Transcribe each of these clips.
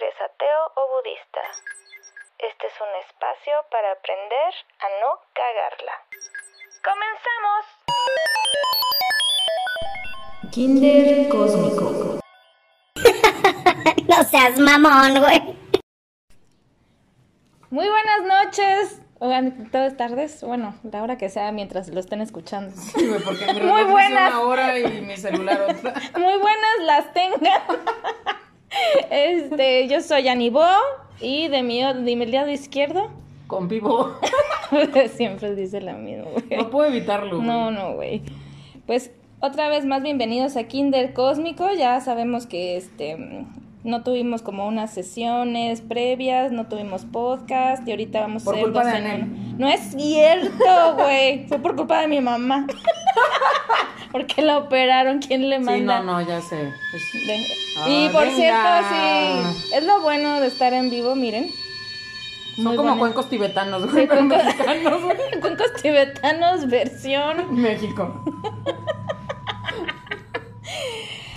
eres ateo o budista. Este es un espacio para aprender a no cagarla. ¡Comenzamos! Kinder Cósmico. no seas mamón, güey. Muy buenas noches. Oigan, todas tardes, bueno, la hora que sea mientras lo estén escuchando. Sí, güey, porque mi Muy buenas. una hora y mi celular otra. Muy buenas las tengan. Este, yo soy Anibó y de mi, de mi lado izquierdo Con vivo. siempre dice la misma. güey. No puedo evitarlo. güey. No, no, güey. Pues otra vez más bienvenidos a Kinder Cósmico. Ya sabemos que este no tuvimos como unas sesiones previas, no tuvimos podcast y ahorita vamos Por a hacer dos de en uno. No es cierto, güey. Fue por culpa de mi mamá. Porque la operaron, ¿quién le Sí, manda? no, no, ya sé. Es- De- Ah, y por venga. cierto, sí, es lo bueno de estar en vivo, miren. Son como buena- cuencos tibetanos, Sí, güey, pero cuencos- mexicanos, güey. Cuencos tibetanos versión México.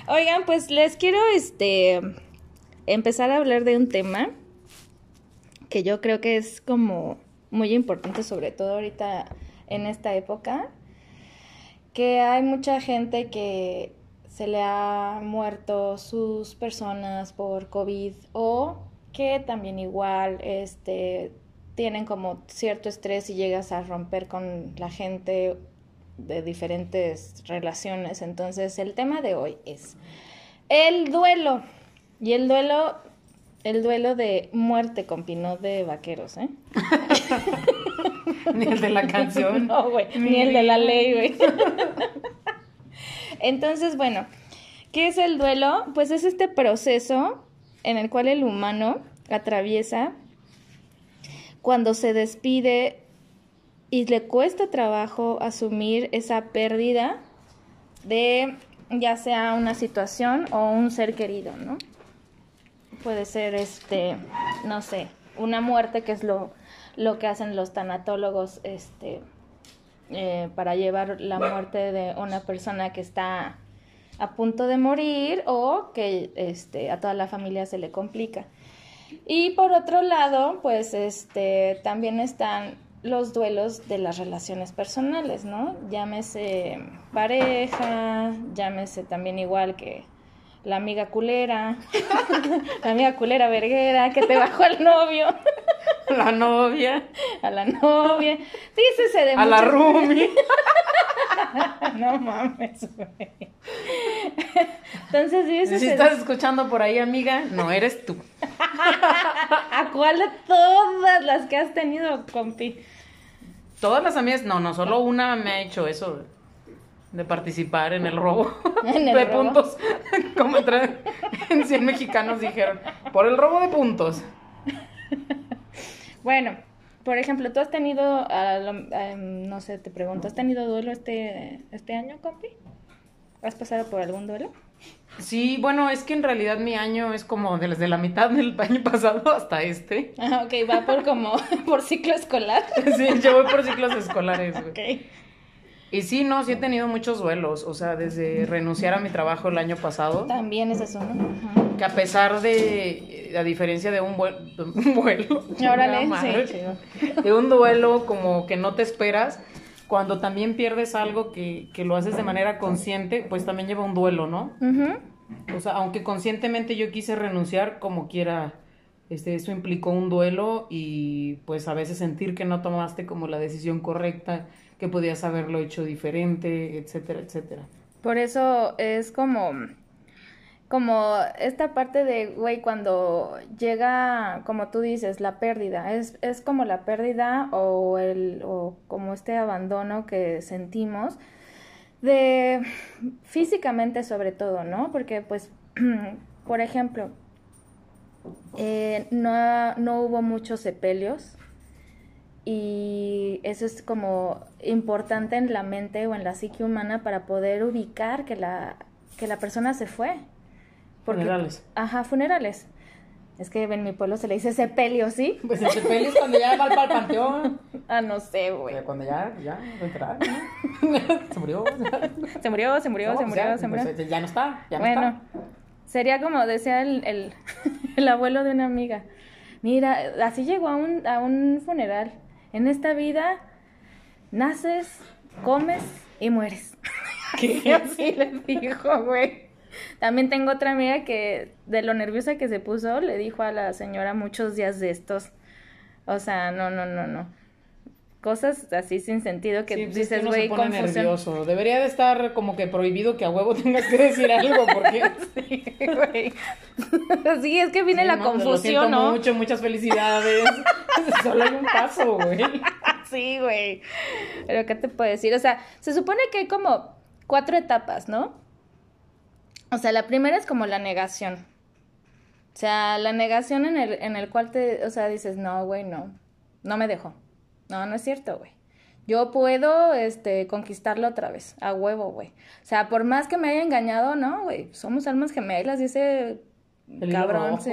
Oigan, pues les quiero este empezar a hablar de un tema que yo creo que es como muy importante, sobre todo ahorita en esta época, que hay mucha gente que se le ha muerto sus personas por COVID o que también igual este tienen como cierto estrés y llegas a romper con la gente de diferentes relaciones. Entonces, el tema de hoy es el duelo. Y el duelo, el duelo de muerte con no de vaqueros, ¿eh? Ni el de la canción. No, güey, ni el de la ley, güey. Entonces, bueno, ¿qué es el duelo? Pues es este proceso en el cual el humano atraviesa cuando se despide y le cuesta trabajo asumir esa pérdida de ya sea una situación o un ser querido, ¿no? Puede ser este, no sé, una muerte que es lo, lo que hacen los tanatólogos, este, eh, para llevar la muerte de una persona que está a punto de morir o que este, a toda la familia se le complica. Y por otro lado, pues este, también están los duelos de las relaciones personales, ¿no? Llámese pareja, llámese también igual que la amiga culera, la amiga culera verguera que te bajó al novio, La novia. a la novia, dícese de A la Rumi. No mames, güey. Entonces, dícese Si de- estás escuchando por ahí, amiga, no eres tú. ¿A cuál de todas las que has tenido, compi? Todas las amigas, no, no, solo una me ha hecho eso de- participar en el robo ¿En el de robo? puntos. Como en 100 mexicanos dijeron, por el robo de puntos. Bueno, por ejemplo, ¿tú has tenido, em, no sé, te pregunto, ¿has tenido duelo este, este año, compi? ¿Has pasado por algún duelo? Sí, bueno, es que en realidad mi año es como desde la mitad del año pasado hasta este. Ah, ok, va por como, por ciclo escolar. Sí, yo voy por ciclos escolares, güey. Ok. Y sí, no, sí he tenido muchos duelos, o sea, desde renunciar a mi trabajo el año pasado, También es eso, ¿no? Ajá. que a pesar de, a diferencia de un, vuel- de un vuelo, Órale, madre, sí, de un duelo como que no te esperas, cuando también pierdes algo que, que lo haces de manera consciente, pues también lleva un duelo, ¿no? Ujú. O sea, aunque conscientemente yo quise renunciar, como quiera, este, eso implicó un duelo y pues a veces sentir que no tomaste como la decisión correcta, que podías haberlo hecho diferente, etcétera, etcétera. Por eso es como, como esta parte de, güey, cuando llega, como tú dices, la pérdida, es, es como la pérdida o, el, o como este abandono que sentimos de físicamente sobre todo, ¿no? Porque pues, por ejemplo, eh, no, no hubo muchos sepelios y eso es como importante en la mente o en la psique humana para poder ubicar que la, que la persona se fue. Funerales. Ajá, funerales. Es que en mi pueblo se le dice sepelio, ¿sí? Pues el sepelio es cuando ya va para el panteón. Ah, no sé, güey. Cuando ya, ya, va a entrar, ¿no? Se murió. Se murió, se murió, No, se pues murió, se murió. pues, ya no está, ya no bueno, está. Sería como decía el, el, el abuelo de una amiga. Mira, así llegó a un, a un funeral. En esta vida naces, comes y mueres. ¿Qué? Así le dijo, güey. También tengo otra amiga que de lo nerviosa que se puso, le dijo a la señora muchos días de estos. O sea, no, no, no, no. Cosas así sin sentido que Sí, pues es dices, güey, pone confusión. nervioso. Debería de estar como que prohibido que a huevo tengas que decir algo porque Sí, güey. Sí, es que viene Sí, la no, Lo siento confusión, ¿no? mucho, muchas felicidades. Solo hay un paso, güey. Sí, güey. Pero ¿qué te puedo decir? O sea, se supone que hay como cuatro etapas, ¿no? O sea, la primera es como la negación. O sea, la negación en el, en el cual te, o sea, dices, no, güey, no, no me dejó. No, no es cierto, güey. Yo puedo, este, conquistarlo otra vez, a huevo, güey. O sea, por más que me haya engañado, no, güey, somos almas gemelas, El hilo cabrón, rojo, sí.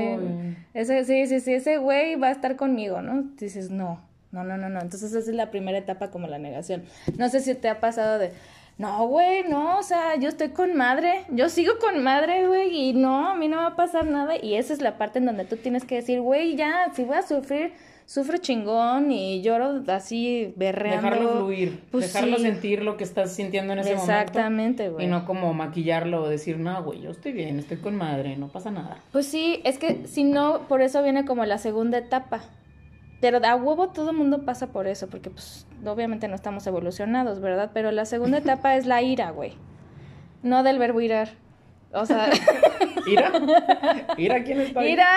Ese, sí, sí, sí, ese güey va a estar conmigo, ¿no? Dices, no, no, no, no, no. Entonces esa es la primera etapa como la negación. No sé si te ha pasado de, no, güey, no, o sea, yo estoy con madre, yo sigo con madre, güey, y no, a mí no va a pasar nada. Y esa es la parte en donde tú tienes que decir, güey, ya, si voy a sufrir, sufro chingón y lloro así berreando. Dejarlo fluir, Pues dejarlo sí. sentir lo que estás sintiendo en ese momento. Exactamente, güey. Y no como maquillarlo o decir, no, güey, yo estoy bien, estoy con madre, no pasa nada. Pues sí, es que si no, por eso viene como la segunda etapa. Pero a huevo todo el mundo pasa por eso, porque pues obviamente no estamos evolucionados, ¿verdad? Pero la segunda etapa es la ira, güey. No del verbo irar. O sea, ¿Ira? ¿Ira quién está ahí? ira,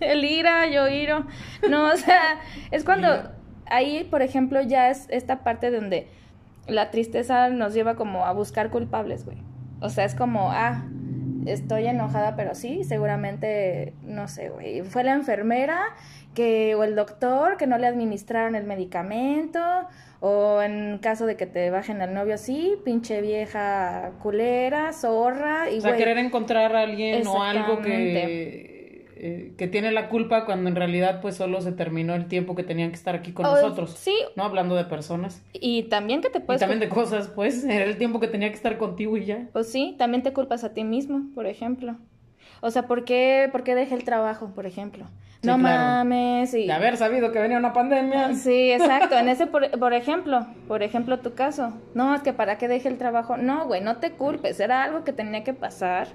el ira, yo iro. No, o sea, es cuando Ira. ahí, por ejemplo, ya es esta parte donde la tristeza nos lleva como a buscar culpables, güey. O sea, es como, ah, estoy enojada, pero sí, seguramente, no sé, güey, fue la enfermera que, o el doctor que no le administraron el medicamento, o en caso de que te bajen al novio, sí, pinche vieja culera, zorra, y O sea, querer encontrar a alguien o algo que, eh, que tiene la culpa cuando en realidad pues solo se terminó el tiempo que tenían que estar aquí con o- nosotros. Sí, No hablando de personas. y también que te Y puedes... también de cosas, pues, era el tiempo que tenía que estar contigo y ya. Pues sí, también te culpas a ti mismo, por ejemplo. O sea, ¿por qué, por qué dejé el trabajo, por ejemplo? Sí, no claro. mames. Y... De haber sabido que venía una pandemia. Sí, exacto. En ese, por, por ejemplo, por ejemplo, tu caso. No, es que para qué dejé el trabajo. No, güey, no te culpes. Era algo que tenía que pasar.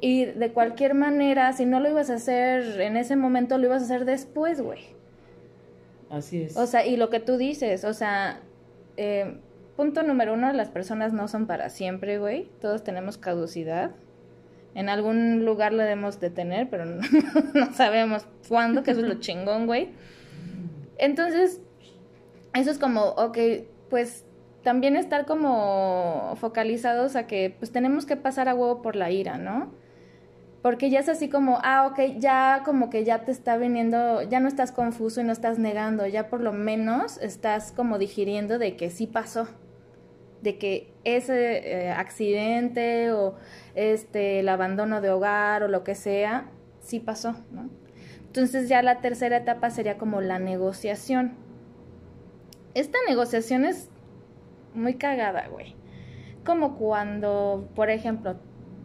Y de cualquier manera, si no lo ibas a hacer en ese momento, lo ibas a hacer después, güey. Así es. O sea, y lo que tú dices, o sea, eh, punto número uno, las personas no son para siempre, güey. Todos tenemos caducidad. En algún lugar lo debemos de tener, pero no, no sabemos cuándo, que eso es lo chingón, güey. Entonces, eso es como, ok, pues también estar como focalizados a que pues tenemos que pasar a huevo por la ira, ¿no? Porque ya es así como, ah, ok, ya como que ya te está viniendo, ya no estás confuso y no estás negando, ya por lo menos estás como digiriendo de que sí pasó, de que ese eh, accidente o este el abandono de hogar o lo que sea, sí pasó, ¿no? Entonces ya la tercera etapa sería como la negociación. Esta negociación es muy cagada, güey. Como cuando, por ejemplo,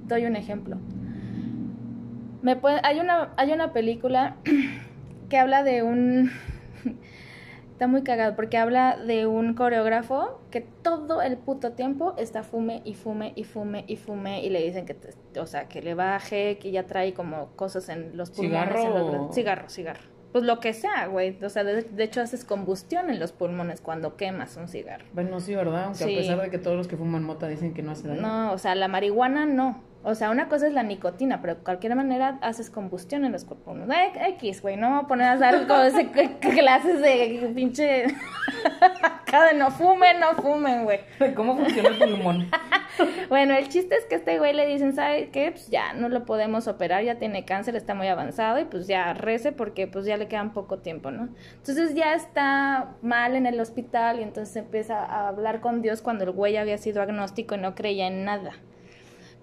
doy un ejemplo. Me puede- hay una hay una película que habla de un está muy cagado porque habla de un coreógrafo que todo el puto tiempo está fume y fume y fume y fume y le dicen que te- o sea, que le baje, que ya trae como cosas en los pulmones, ¿Cigarro en los cigarro, cigarro. Pues lo que sea, güey. O sea, de, de hecho haces combustión en los pulmones cuando quemas un cigarro. Bueno, sí, ¿verdad? Aunque Sí. a pesar de que todos los que fuman mota dicen que no hace daño. No, o sea, la marihuana no. O sea, una cosa es la nicotina, pero de cualquier manera haces combustión en los. Eh, X, güey, no me voy a poner a dar clases de pinche... Acá de no fumen, no fumen, güey. ¿Cómo funciona el pulmón? Bueno, el chiste es que a este güey le dicen, ¿sabes qué? Pues ya no lo podemos operar, ya tiene cáncer, está muy avanzado y pues ya rece porque pues ya le quedan poco tiempo, ¿no? Entonces ya está mal en el hospital y entonces empieza a hablar con Dios cuando el güey había sido agnóstico y no creía en nada.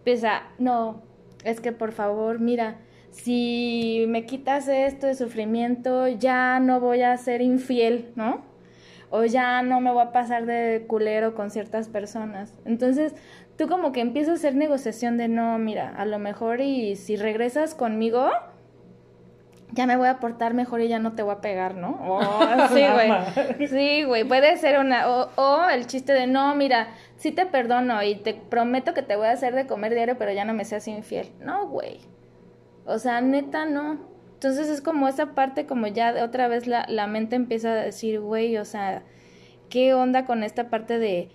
Empieza, no, es que por favor, mira, si me quitas esto de sufrimiento, ya no voy a ser infiel, ¿no? o ya no me voy a pasar de culero con ciertas personas. Entonces, tú como que empiezas a hacer negociación de no, mira, a lo mejor y si regresas conmigo, ya me voy a portar mejor y ya no te voy a pegar, ¿no? Oh, sí, güey. Sí, güey, puede ser una, o, o el chiste de no, mira, sí te perdono y te prometo que te voy a hacer de comer diario, pero ya no me seas infiel. No, güey. O sea, neta, no. Entonces es como esa parte, como ya otra vez la, la mente empieza a decir, güey, o sea, ¿qué onda con esta parte de...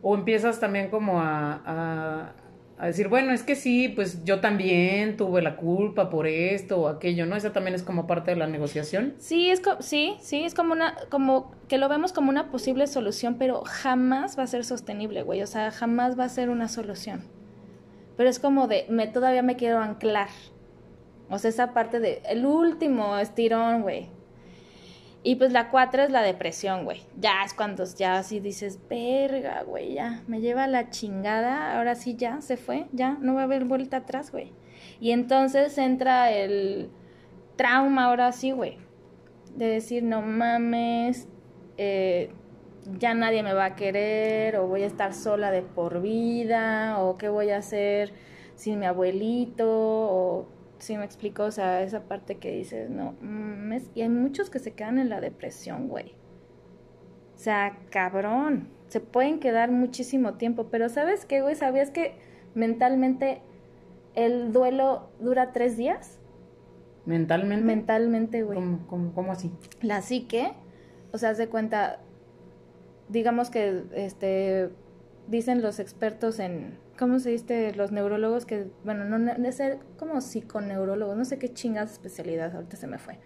O empiezas también como a, a, a decir, bueno, es que sí, pues yo también tuve la culpa por esto o aquello, ¿no? Esa también es como parte de la negociación. Sí, es co- sí, sí, es como una, como que lo vemos como una posible solución, pero jamás va a ser sostenible, güey. O sea, jamás va a ser una solución. Pero es como de, me todavía me quiero anclar. O sea, esa parte de, el último estirón, güey. Y pues la cuatro es la depresión, güey. Ya es cuando ya así dices, verga, güey, ya, me lleva la chingada, ahora sí ya, se fue, ya, no va a haber vuelta atrás, güey. Y entonces entra el trauma ahora sí, güey. De decir, no mames, eh, ya nadie me va a querer, o voy a estar sola de por vida, o qué voy a hacer sin mi abuelito, o si me explico, o sea, esa parte que dices, no, y hay muchos que se quedan en la depresión, güey. O sea, cabrón, se pueden quedar muchísimo tiempo, pero ¿sabes qué, güey? ¿Sabías que mentalmente el duelo dura tres días? Mentalmente. Mentalmente, güey. ¿Cómo, cómo, cómo así? La psique, o sea, haz de cuenta, digamos que, este, dicen los expertos en, ¿cómo se dice? Los neurólogos que, bueno, no, de ser como psiconeurólogos, no sé qué chingas especialidad, ahorita se me fue.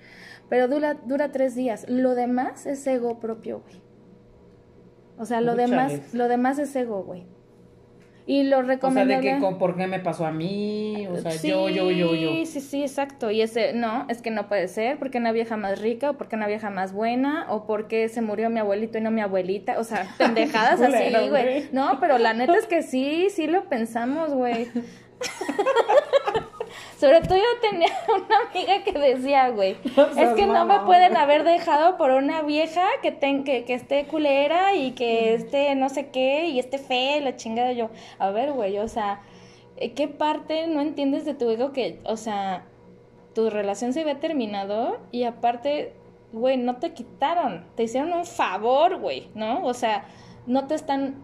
Pero dura, dura tres días. Lo demás es ego propio, güey. O sea, lo demás, lo demás es ego, güey. Y lo O sea, de recomendable... que con- por qué me pasó a mí, o sea, Sí, yo, yo, yo, yo. Sí, sí, exacto. Y ese, no, es que no puede ser, porque una vieja más rica, o porque una vieja más buena, o porque se murió mi abuelito y no mi abuelita. O sea, pendejadas así, güey. No, pero la neta es que sí, sí lo pensamos, güey. Sobre todo yo tenía una amiga que decía, güey, No es que no me pueden güey. haber dejado por una vieja que, ten, que, que esté culera y que esté no sé qué y esté fea y la chingada yo. A ver, güey, o sea, ¿eh, ¿qué parte no entiendes de tu ego que, o sea, tu relación se había terminado y aparte, güey, no te quitaron, te hicieron un favor, güey, ¿no? O sea, no te están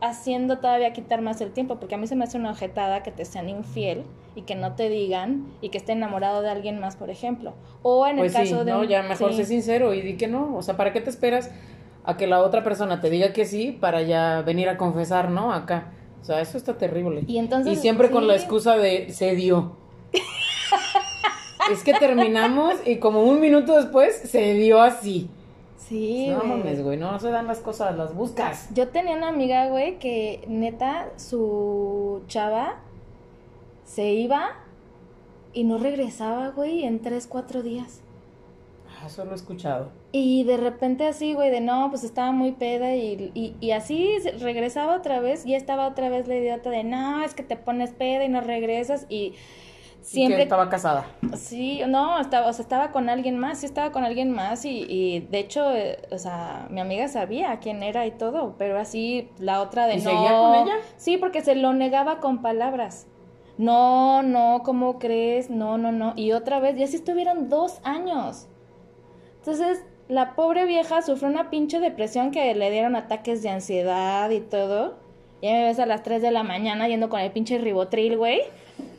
haciendo todavía quitar más el tiempo, porque a mí se me hace una ojetada que te sean infiel y que no te digan y que esté enamorado de alguien más, por ejemplo. O en Pues el sí, caso de ¿no? Ya mejor sí. sé sincero y di que no. O sea, ¿para qué te esperas a que la otra persona te diga que sí para ya venir a confesar, ¿no? Acá. O sea, eso está terrible. Y entonces, siempre con la excusa de se dio. es que terminamos y como un minuto después se dio así. Sí, no mames, güey, no se dan las cosas, las buscas. Yo tenía una amiga, güey, que neta, su chava se iba y no regresaba, güey, en tres, cuatro días. Ah, eso lo he escuchado. Y de repente así, güey, de no, pues estaba muy peda y, y, y así regresaba otra vez, y estaba otra vez la idiota de no, es que te pones peda y no regresas y Y que siempre... estaba casada. Sí, no, estaba, o sea, estaba con alguien más, sí estaba con alguien más y, y de hecho, eh, o sea, mi amiga sabía quién era y todo, pero así la otra de ¿Y no. seguía con ella? Sí, porque se lo negaba con palabras. No, no, ¿cómo crees? No, no, no. Y otra vez, y así estuvieron dos años. Entonces, la pobre vieja sufrió una pinche depresión que le dieron ataques de ansiedad y todo. Ya me ves a las 3 de la mañana yendo con el pinche ribotril, güey.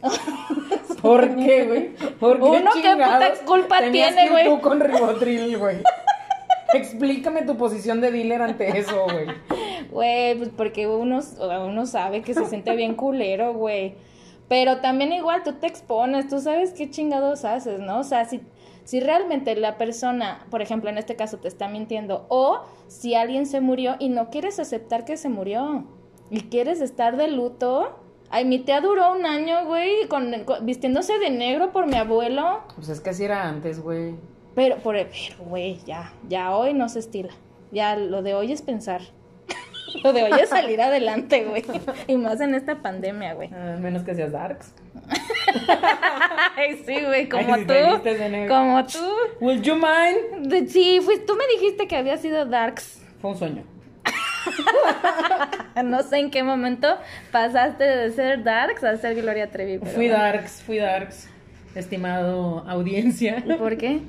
¿Por qué, güey? ¿Por qué Uno, ¿qué puta culpa tiene, güey? tú con ribotril, güey? Explícame tu posición de dealer ante eso, güey. Güey, pues porque uno, uno sabe que se siente bien culero, güey. Pero también igual tú te expones, tú sabes qué chingados haces, ¿no? O sea, si, si realmente la persona, por ejemplo, en este caso te está mintiendo, o si alguien se murió y no quieres aceptar que se murió, y quieres estar de luto. Ay, mi tía duró un año, güey, con, con- vistiéndose de negro por mi abuelo. Pues es que así era antes, güey. Pero, por, pero, güey, ya, ya hoy no se estila. Ya lo de hoy es pensar. Lo de hoy es salir adelante, güey. Y más en esta pandemia, güey. A menos que seas darks. Ay, sí, güey, como Ay, si tú. Como tú. Will you mind? De- sí, pues tú me dijiste que había sido Darks. Fue un sueño. no sé en qué momento pasaste de ser Darks a ser Gloria Trevi. pero Fui bueno. darks, fui darks, estimado audiencia. ¿Y por qué?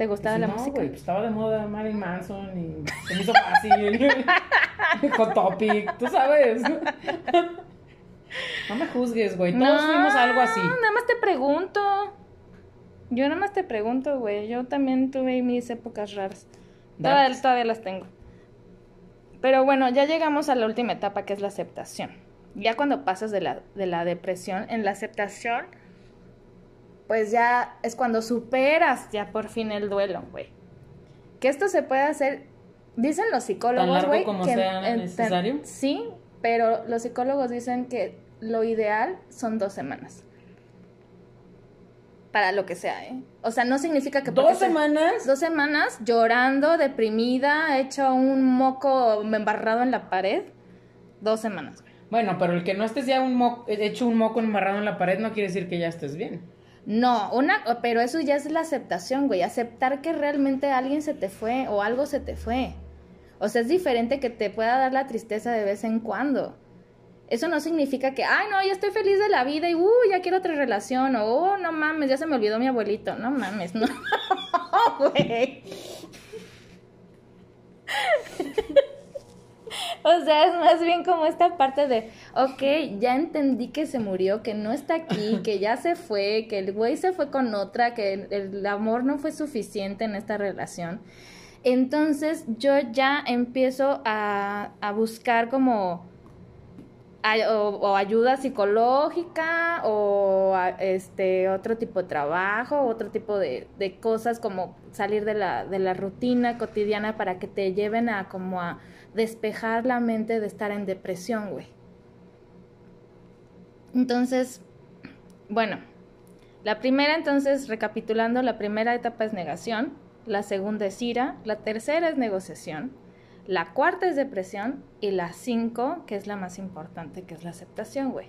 ¿Te gustaba la no, música? güey, pues estaba de moda Marilyn Manson y se me hizo fácil. Hot Topic, tú sabes. No me juzgues, güey. Todos fuimos algo así. Nada más te pregunto. Yo nada más te pregunto, güey. Yo también tuve mis épocas raras. Todavía, todavía las tengo. Pero bueno, ya llegamos a la última etapa que es la aceptación. Ya cuando pasas de la, de la depresión, en la aceptación, pues ya es cuando superas ya por fin el duelo, güey. Que esto se puede hacer, dicen los psicólogos, largo güey. como que sea necesario? Sí, pero los psicólogos dicen que lo ideal son dos semanas. Para lo que sea, ¿eh? O sea, no significa que... ¿Dos se- semanas? Dos semanas llorando, deprimida, hecho un moco embarrado en la pared. Dos semanas. Bueno, pero el que no estés ya un mo- hecho un moco embarrado en la pared no quiere decir que ya estés bien. No, una, pero eso ya es la aceptación, güey. Aceptar que realmente alguien se te fue o algo se te fue. O sea, es diferente que te pueda dar la tristeza de vez en cuando. Eso no significa que, ay, no, ya estoy feliz de la vida y, uh, ya quiero otra relación. O, oh, no mames, ya se me olvidó mi abuelito. No mames, no, güey. O sea, es más bien como esta parte de, ok, ya entendí que se murió, que no está aquí, que ya se fue, que el güey se fue con otra, que el, el amor no fue suficiente en esta relación. Entonces yo ya empiezo a, a buscar como ay- o, o ayuda psicológica o este otro tipo de trabajo, otro tipo de, de cosas como salir de la, de la rutina cotidiana para que te lleven a como a despejar la mente de estar en depresión, güey. Entonces, bueno, la primera entonces, recapitulando, la primera etapa es negación, la segunda es ira, la tercera es negociación, la cuarta es depresión y la cinco, que es la más importante, que es la aceptación, güey.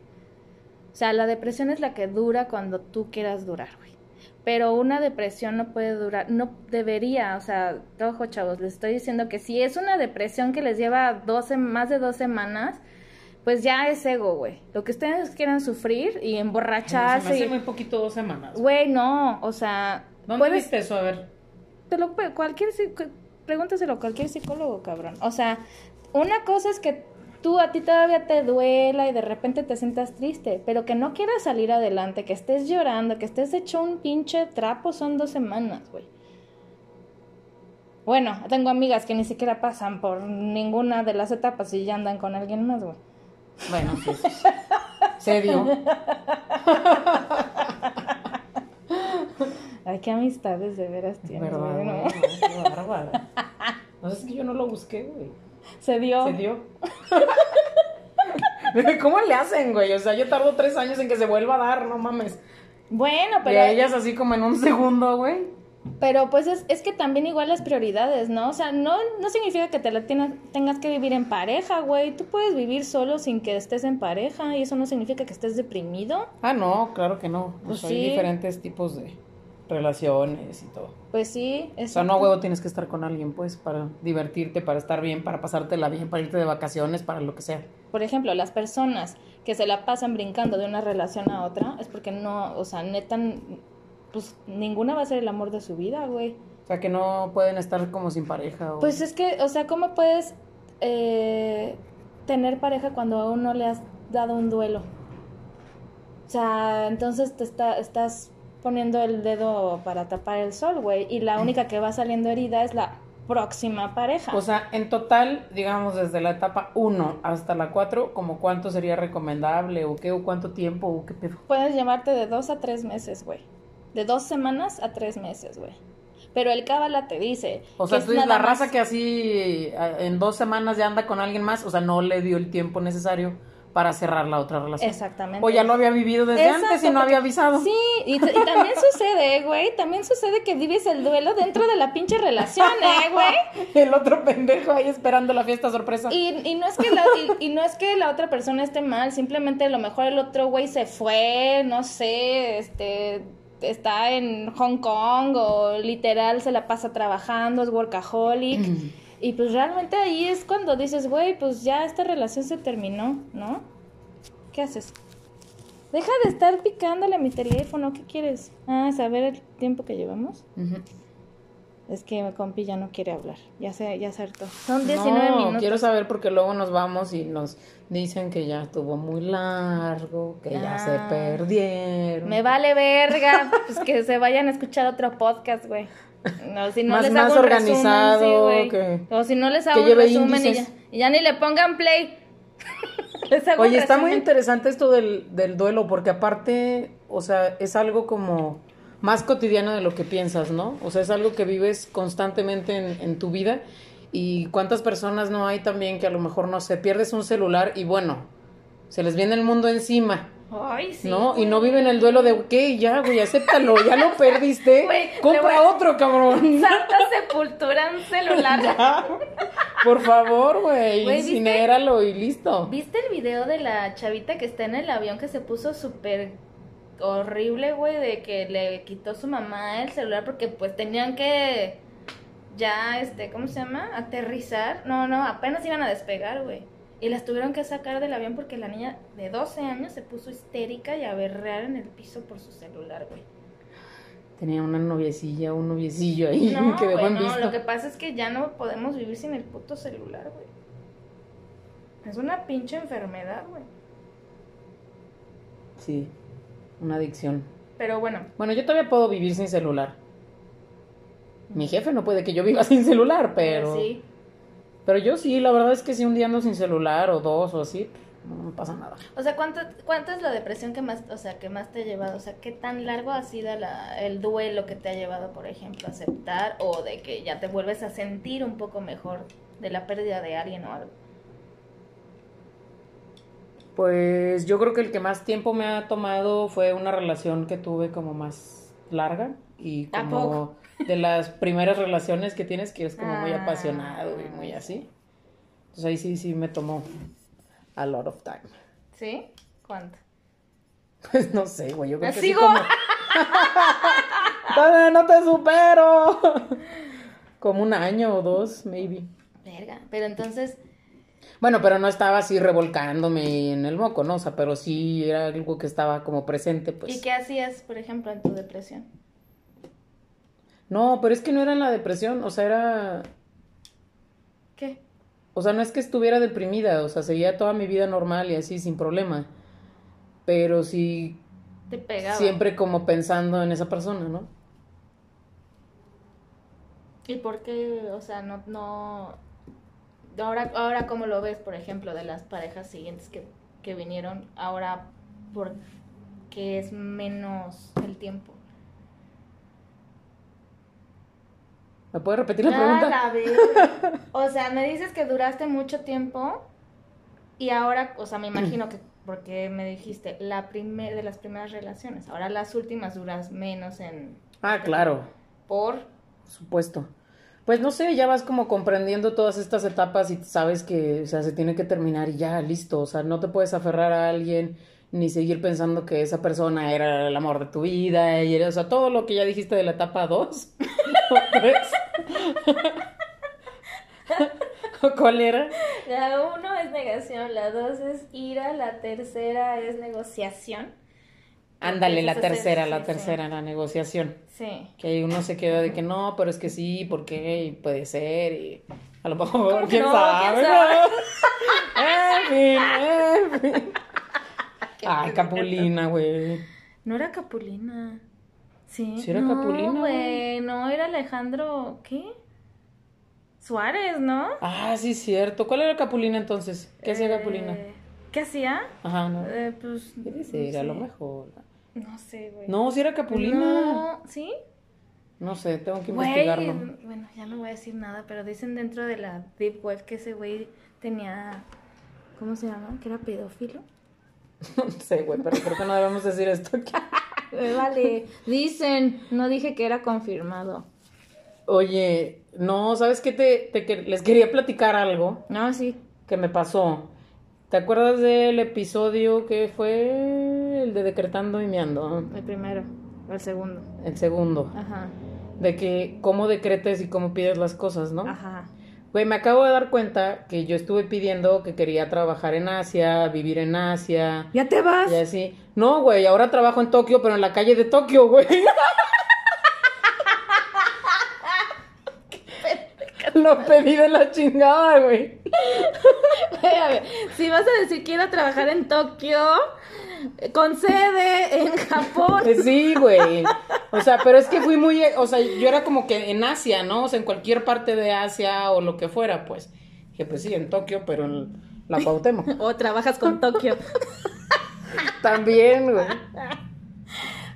O sea, la depresión es la que dura cuando tú quieras durar, güey. Pero una depresión no puede durar, no debería, o sea, ojo chavos, les estoy diciendo que si es una depresión que les lleva 12, más de dos semanas, pues ya es ego, güey. Lo que ustedes quieran sufrir y Se me emborracharse. hace y- muy poquito dos semanas. Güey, no, o sea, ¿Dónde puedes, viste eso? A ver. te lo cualquier pregúntaselo a cualquier psicólogo, cabrón. O sea, una cosa es que tú a ti todavía te duela y de repente te sientas triste, pero que no quieras salir adelante, que estés llorando, que estés hecho un pinche trapo, son dos semanas, güey. Bueno, tengo amigas que ni siquiera pasan por ninguna de las etapas y ya andan con alguien más, güey. Bueno, pues. Se dio. Ay, qué amistades de veras tienes, ¿Verdad? güey, ¿no? güey? Qué bárbara. No es que yo no lo busqué, güey. Se dio. Se dio. ¿Cómo le hacen, güey? O sea, yo tardo tres años en que se vuelva a dar, no mames. Bueno, y pero a ellas así como en un segundo, güey. Pero pues es, es que también igual las prioridades, ¿no? O sea, no, no significa que te la tienes- tengas que vivir en pareja, güey. Tú puedes vivir solo sin que estés en pareja y eso no significa que estés deprimido. Ah, no, claro que no. Pues sí. Hay diferentes tipos de relaciones y todo. Pues sí, O es... sea, no a huevo tienes que estar con alguien, pues, para divertirte, para estar bien, para pasártela bien, para irte de vacaciones, para lo que sea. Por ejemplo, las personas que se la pasan brincando de una relación a otra es porque no, o sea, neta, pues ninguna va a ser el amor de su vida, güey. O sea, que no pueden estar como sin pareja. O... Pues es que, o sea, ¿cómo puedes eh, tener pareja cuando aún no le has dado un duelo? O sea, entonces te está, estás poniendo el dedo para tapar el sol, güey, y la única que va saliendo herida es la próxima pareja. O sea, en total, digamos, desde la etapa 1 hasta la 4, como cuánto sería recomendable o qué, o cuánto tiempo, o qué pedo. Puedes llevarte de dos a tres meses, güey. De dos semanas a tres meses, güey. Pero el cábala te dice. O sea, que es tú dices, la raza más- que así en dos semanas ya anda con alguien más, o sea, no le dio el tiempo necesario para cerrar la otra relación. Exactamente. O ya lo había vivido desde Exacto, antes y no había avisado. Sí, y, y también sucede, güey, también sucede que vives el duelo dentro de la pinche relación, ¿eh, güey? El otro pendejo ahí esperando la fiesta sorpresa. Y, y no es que la, y, y no es que la otra persona esté mal, simplemente a lo mejor el otro güey se fue, no sé, este está en Hong Kong o literal se la pasa trabajando, es workaholic. Y pues realmente ahí es cuando dices, güey, pues ya esta relación se terminó, ¿no? ¿Qué haces? Deja de estar picándole a mi teléfono, ¿qué quieres? Ah, saber el tiempo que llevamos. Es que mi compi ya no quiere hablar, ya se, ya se hartó. Son 19 no, minutos. quiero saber porque luego nos vamos y nos dicen que ya estuvo muy largo, que ya se Ah. perdieron. Me vale verga, pues que se vayan a escuchar otro podcast, güey. No, si no Más- les más hago un resumen, organizado, sí, güey. que- O si no les hago un resumen y ya, y ya ni le pongan play. Les hago Oye, está muy interesante esto del, del duelo, porque aparte, o sea, es algo como más cotidiano de lo que piensas, ¿no? O sea, es algo que vives constantemente en, en tu vida. Y cuántas personas no hay también que a lo mejor, no sé, pierdes un celular y bueno, se les viene el mundo encima, Ay, sí. ¿no? Y no viven el duelo de, ¿qué? Ya, güey, acéptalo, ya lo perdiste. Güey, Compra a- otro, cabrón. Santa sepultura en celular. Ya. Por favor, güey, Güey, incinéralo y listo. ¿Viste el video de la chavita que está en el avión que se puso súper horrible, güey? De que le quitó su mamá el celular porque pues tenían que ya, este, ¿cómo se llama? Aterrizar. No, no, apenas iban a despegar, güey. Y las tuvieron que sacar del avión porque la niña de 12 años se puso histérica y a berrear en el piso por su celular, güey. Tenía una noviecilla, un noviecillo ahí No, que dejó en no, lo que pasa es que ya no podemos vivir sin el puto celular, güey. Es una pinche enfermedad, güey. Sí, una adicción. Pero bueno, Bueno, yo todavía puedo vivir sin celular. Mi jefe no puede que yo viva sin celular, pero... sí. Pero yo sí, la verdad es que si un día ando sin celular o dos o así, no pasa nada. O sea, ¿cuánto, ¿cuánto es la depresión que más, o sea, que más te ha llevado? O sea, ¿qué tan largo ha sido la, el duelo que te ha llevado, por ejemplo, a aceptar o de que ya te vuelves a sentir un poco mejor de la pérdida de alguien o algo? Pues yo creo que el que más tiempo me ha tomado fue una relación que tuve como más larga y ¿A como? De las primeras relaciones que tienes que es como muy Ah. apasionado y muy así. Entonces ahí sí, sí me tomó a lot of time. ¿Sí? ¿Cuánto? Pues no sé, güey, yo creo que sí ¿Sigo? como... No te supero. Como un año o dos, maybe. Verga. Pero entonces, Bueno, pero no estaba así revolcándome en el moco, ¿no? O sea, pero sí era algo que estaba como presente, pues. ¿y qué hacías, por ejemplo, en tu depresión? No, pero es que no era en la depresión, o sea, era... ¿Qué? O sea, no es que estuviera deprimida, o sea, seguía toda mi vida normal y así, sin problema. Pero sí, Te pegaba. siempre como pensando en esa persona, ¿no? ¿Y por qué, o sea, no, no, ahora, ahora cómo lo ves, por ejemplo, de las parejas siguientes que, que vinieron, ahora, por qué es menos el tiempo? ¿Me puedes repetir la pregunta? O sea, me dices que duraste mucho tiempo y ahora, o sea, me imagino que, porque me dijiste, la primer, de las primeras relaciones, ahora las últimas duras menos en, Ah, claro, por, por supuesto. Pues no sé, ya vas como comprendiendo todas estas etapas y sabes que, o sea, se tiene que terminar y ya, listo. O sea, no te puedes aferrar a alguien ni seguir pensando que esa persona era el amor de tu vida. Y era, o sea, todo lo que ya dijiste de la etapa 2 o 3. ¿Cuál era? La uno es negación, la dos es ira, la tercera es negociación. Ándale, la tercera, la tercera, la negociación. Sí. Que uno se queda de que no, pero es que sí, ¿por qué? Y puede ser, y a lo mejor, ¿Cómo que quién no? sabe. ¿Quién sabe? en fin, en fin. Ay, Capulina, güey. No era Capulina. Sí. Sí era no, Capulina, güey. No, era Alejandro. ¿Qué? Suárez, ¿no? Ah, sí, cierto. ¿Cuál era Capulina entonces? ¿Qué hacía Eh, Capulina? ¿Qué hacía? Ajá, no. Eh, pues. No ser, a lo mejor. No sé, güey. No, si era Capulina. No, No, ¿sí? sé, tengo que Güey, investigarlo. bueno, ya no voy a decir nada, pero dicen dentro de la Deep Web que ese güey tenía. ¿Cómo se llama? Que era pedófilo. No sé, güey, pero creo que no debemos decir esto aquí. Eh, vale. Dicen, no dije que era confirmado. Oye, no, ¿sabes qué? Te, les quería platicar algo. No, sí. que me pasó. ¿Te acuerdas del episodio que fue el de Decretando y Meando? El primero. El segundo. El segundo. Ajá. De que cómo decretes y cómo pides las cosas, ¿no? Ajá. Güey, me acabo de dar cuenta que yo estuve pidiendo que quería trabajar en Asia, vivir en Asia. ¿Ya te vas? Y así. No, güey, ahora trabajo en Tokio, pero en la calle de Tokio, güey. Lo pedí de la chingada, güey. Si vas a decir quiero trabajar en Tokio, con sede en Japón. Sí, güey. O sea, pero es que fui muy, o sea, yo era como que en Asia, ¿no? O sea, en cualquier parte de Asia o lo que fuera, pues. Dije, pues sí, en Tokio, pero en la Cuauhtémoc. O trabajas con Tokio. También, güey.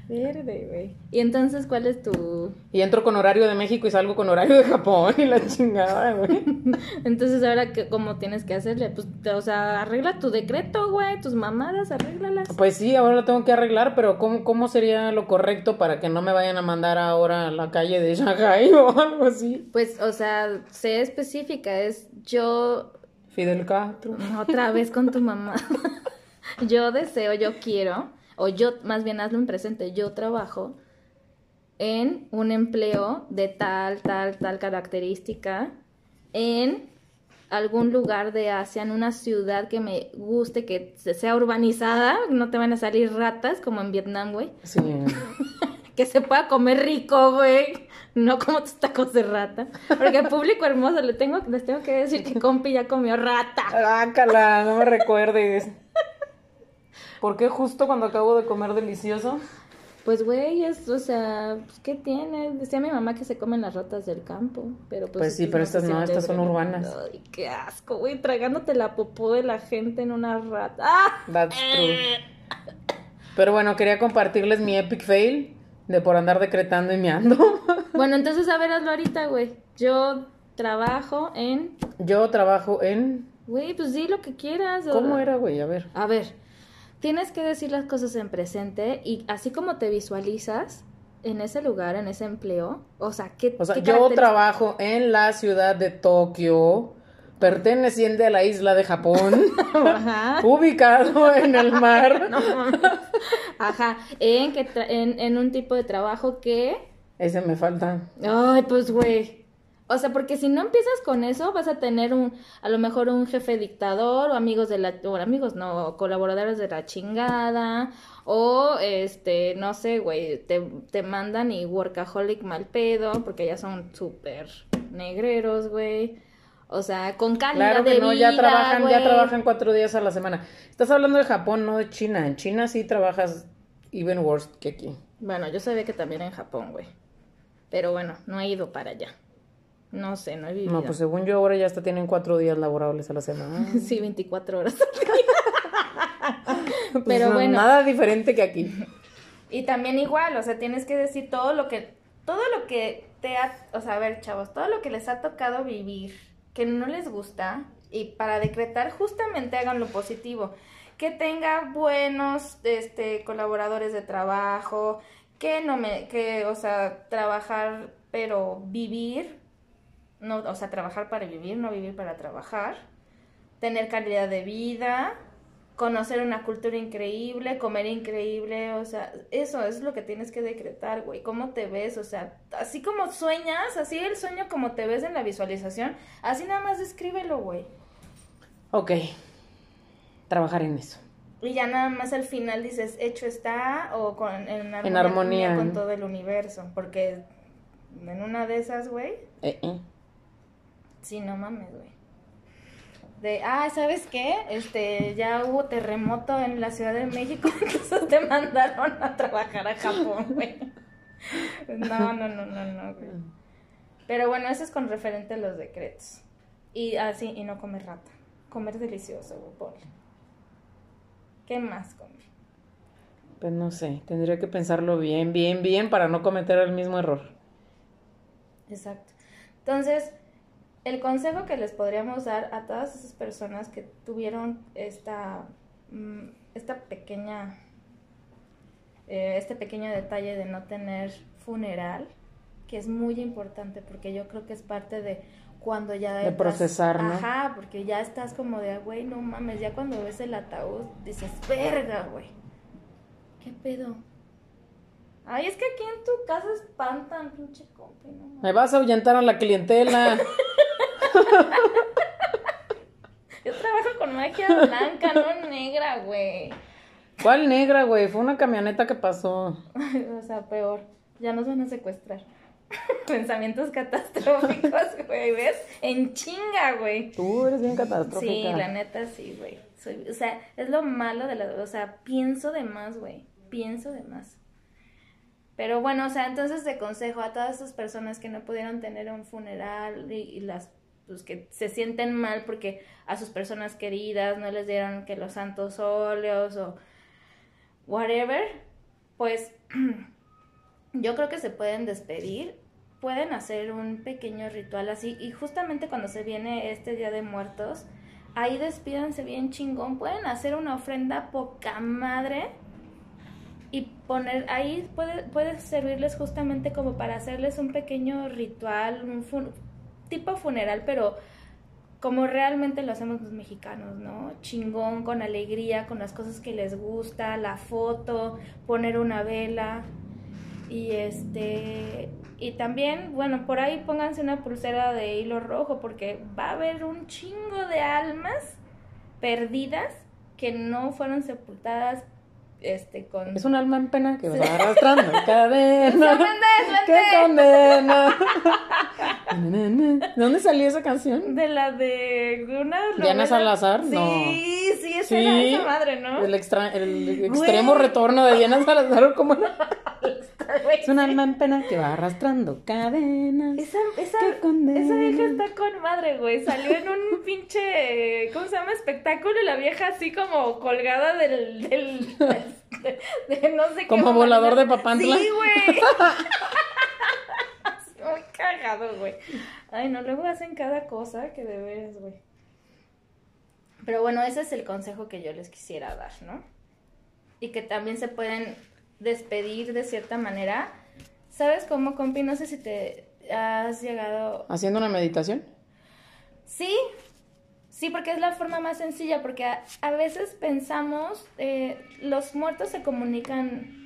Verde, güey. Y entonces, ¿cuál es tu...? Y entro con horario de México y salgo con horario de Japón y la chingada, güey. Entonces, ahora, que ¿cómo tienes que hacerle? Pues, o sea, arregla tu decreto, güey, tus mamadas, arréglalas. Pues sí, ahora lo tengo que arreglar, pero ¿cómo, ¿cómo sería lo correcto para que no me vayan a mandar ahora a la calle de Shanghai o algo así? Pues, o sea, sé específica, es yo Fidel Castro. Otra vez con tu mamá. yo deseo, yo quiero, o yo, más bien hazlo en presente, yo trabajo en un empleo de tal, tal, tal característica en algún lugar de Asia, en una ciudad que me guste, que se- sea urbanizada, no te van a salir ratas como en Vietnam, güey. Sí. Que se pueda comer rico, güey. No como tus tacos de rata. Porque al público hermoso le tengo, les tengo que decir que compi ya comió rata. Ácala, no me recuerdes. ¿Por qué justo cuando acabo de comer delicioso? Pues, güey, es, o sea, pues, ¿qué tiene? Decía mi mamá que se comen las ratas del campo, pero pues... Pues sí, pero estas no, estas son urbanas. Ay, qué asco, güey, tragándote la popó de la gente en una rata. ¡Ah! That's true. Pero bueno, quería compartirles mi epic fail de por andar decretando y meando. Bueno, entonces, a ver, hazlo ahorita, güey. Yo trabajo en... Yo trabajo en... Güey, pues di lo que quieras. o- ¿Cómo era, güey? A ver. A ver, tienes que decir las cosas en presente y así como te visualizas en ese lugar, en ese empleo, o sea, ¿qué O sea, qué yo trabajo en la ciudad de Tokio, perteneciente a la isla de Japón, Ajá. ubicado en el mar. Ajá, en, que en, en un tipo de trabajo que... Ese me falta. Ay, pues güey. O sea, porque si no empiezas con eso, vas a tener un, a lo mejor un jefe dictador o amigos de la, o amigos, no, colaboradores de la chingada, o este, no sé, güey, te, te mandan y workaholic mal pedo, porque ya son súper negreros, güey. O sea, con calidad Claro que de no, ya trabajan, ya trabajan cuatro días a la semana. Estás hablando de Japón, no de China. En China sí trabajas even worse que aquí. Bueno, yo sabía que también en Japón, güey. Pero bueno, no he ido para allá. No sé, no he vivido. No, pues según yo ahora ya hasta tienen cuatro días laborables a la semana. Sí, 24 horas. Pues Pero no, bueno. Nada diferente que aquí. Y también igual, o sea, tienes que decir todo lo que, todo lo que te ha, o sea, a ver, chavos, todo lo que les ha tocado vivir, que no les gusta, y para decretar, justamente hagan lo positivo. Que tenga buenos, este, colaboradores de trabajo, que no me, que, o sea, trabajar, pero vivir, no, o sea, trabajar para vivir, no vivir para trabajar, tener calidad de vida, conocer una cultura increíble, comer increíble, o sea, eso es lo que tienes que decretar, güey, cómo te ves, o sea, así como sueñas, así el sueño como te ves en la visualización, así nada más descríbelo, güey. Ok. Trabajar en eso. Y ya nada más al final dices, hecho está, o con, en armonía, armonía. con todo el universo, porque en una de esas, güey, Eh, eh. Sí, no mames, güey. De, ah, ¿sabes qué? Este, ya hubo terremoto en la Ciudad de México, entonces te mandaron a trabajar a Japón, güey. No, no, no, no, no, güey. Pero bueno, eso es con referente a los decretos. Y así, y no comer rata. Comer delicioso, güey, ponle. ¿Qué más comer? Pues no sé, tendría que pensarlo bien, bien, bien para no cometer el mismo error. Exacto. Entonces, el consejo que les podríamos dar a todas esas personas que tuvieron esta, mm, esta pequeña, eh, este pequeño detalle de no tener funeral, que es muy importante porque yo creo que es parte de cuando ya... De estás- procesar, ¿no? Ajá, porque ya estás como de, güey, no mames, ya cuando ves el ataúd dices, verga, güey. ¿Qué pedo? Ay, es que aquí en tu casa espantan, pinche compi, no mames. Me vas a ahuyentar a la clientela. Yo trabajo con magia blanca, no negra, güey. ¿Cuál negra, güey? Fue una camioneta que pasó. o sea, peor. Ya nos van a secuestrar. Pensamientos catastróficos, güey, ¿ves? En chinga, güey. Tú eres bien catastrófica. Sí, la neta sí, güey. O sea, es lo malo de la... O sea, pienso de más, güey. Pienso de más. Pero bueno, o sea, entonces te consejo a todas esas personas que no pudieron tener un funeral y, y las pues que se sienten mal porque a sus personas queridas no les dieron que los santos óleos o whatever, pues yo creo que se pueden despedir, pueden hacer un pequeño ritual así y justamente cuando se viene este Día de Muertos, ahí despídanse bien chingón, pueden hacer una ofrenda poca madre y poner ahí puede, puede servirles justamente como para hacerles un pequeño ritual, un fu- tipo funeral, pero como realmente lo hacemos los mexicanos, ¿no? Chingón, con alegría, con las cosas que les gusta, la foto, poner una vela y este y también, bueno, por ahí pónganse una pulsera de hilo rojo porque va a haber un chingo de almas perdidas que no fueron sepultadas este con Es un alma en pena que va arrastrando cadena. ¡Duende, ¡Qué condena! ¿De dónde salió esa canción? De la de una Diana Salazar, Sí, no. sí, esa era Sí. esa madre, ¿no? El, extra- el extremo retorno de Diana Salazar, ¿cómo era? Es un alma en pena que va arrastrando cadenas. Esa, esa, esa vieja está con madre, güey. Salió en un pinche, ¿cómo se llama? Espectáculo y la vieja así como colgada del, del, de, de no sé qué. Como volador de Papantla. Sí, güey. Muy cagado, güey. Ay, no, luego hacen cada cosa que de veras, güey. Pero bueno, ese es el consejo que yo les quisiera dar, ¿no? Y que también se pueden despedir de cierta manera. ¿Sabes cómo, compi? No sé si te has llegado... ¿Haciendo una meditación? Sí, sí, porque es la forma más sencilla, porque a, a veces pensamos, eh, los muertos se comunican...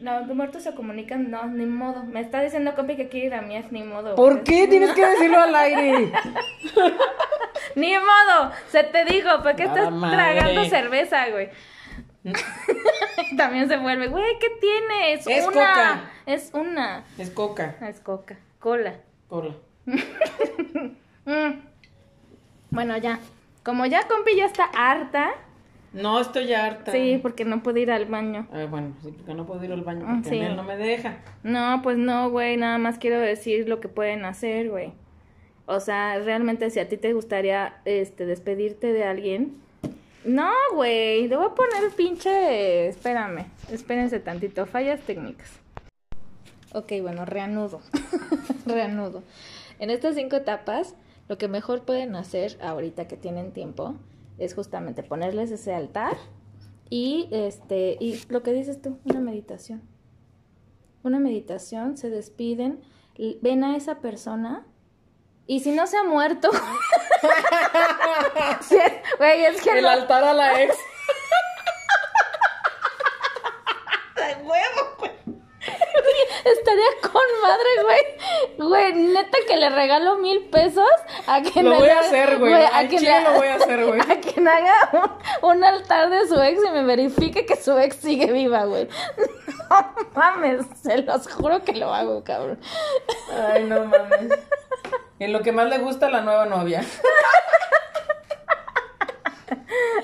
No, los muertos se comunican, no, ni modo. Me está diciendo, compi, que quiere ir a mí, es ni modo. ¿Por qué tienes que decirlo al aire? Ni modo, se te dijo, ¿por qué estás madre. tragando cerveza, güey? También se vuelve, güey, ¿qué tiene? Es, Es una. coca. Es una. Es coca. Es coca. Cola. Cola. Mm. Bueno, ya. Como ya compi ya está harta. No, estoy harta. Sí, porque no puede ir al baño. Ah, bueno, sí, porque no puedo ir al baño Ah, porque sí. él no me deja. No, pues no, güey, nada más quiero decir lo que pueden hacer, güey. O sea, realmente si a ti te gustaría este despedirte de alguien, no, güey, le voy a poner pinche, espérame, espérense tantito, fallas técnicas. Ok, bueno, reanudo. reanudo. En estas cinco etapas, lo que mejor pueden hacer ahorita que tienen tiempo es justamente ponerles ese altar y este y lo que dices tú, una meditación una meditación, se despiden, ven a esa persona y si no se ha muerto, Sí, güey, es que El altar a la ex. de huevo, güey. Estaría con madre, güey. Güey, neta que le regalo mil pesos a quien Lo voy a hacer, güey. a Al quien chile lo voy a hacer, güey. A quien haga un, un altar de su ex y me verifique que su ex sigue viva, güey. No mames, se los juro que lo hago, cabrón. Ay, no mames. En lo que más le gusta a la nueva novia.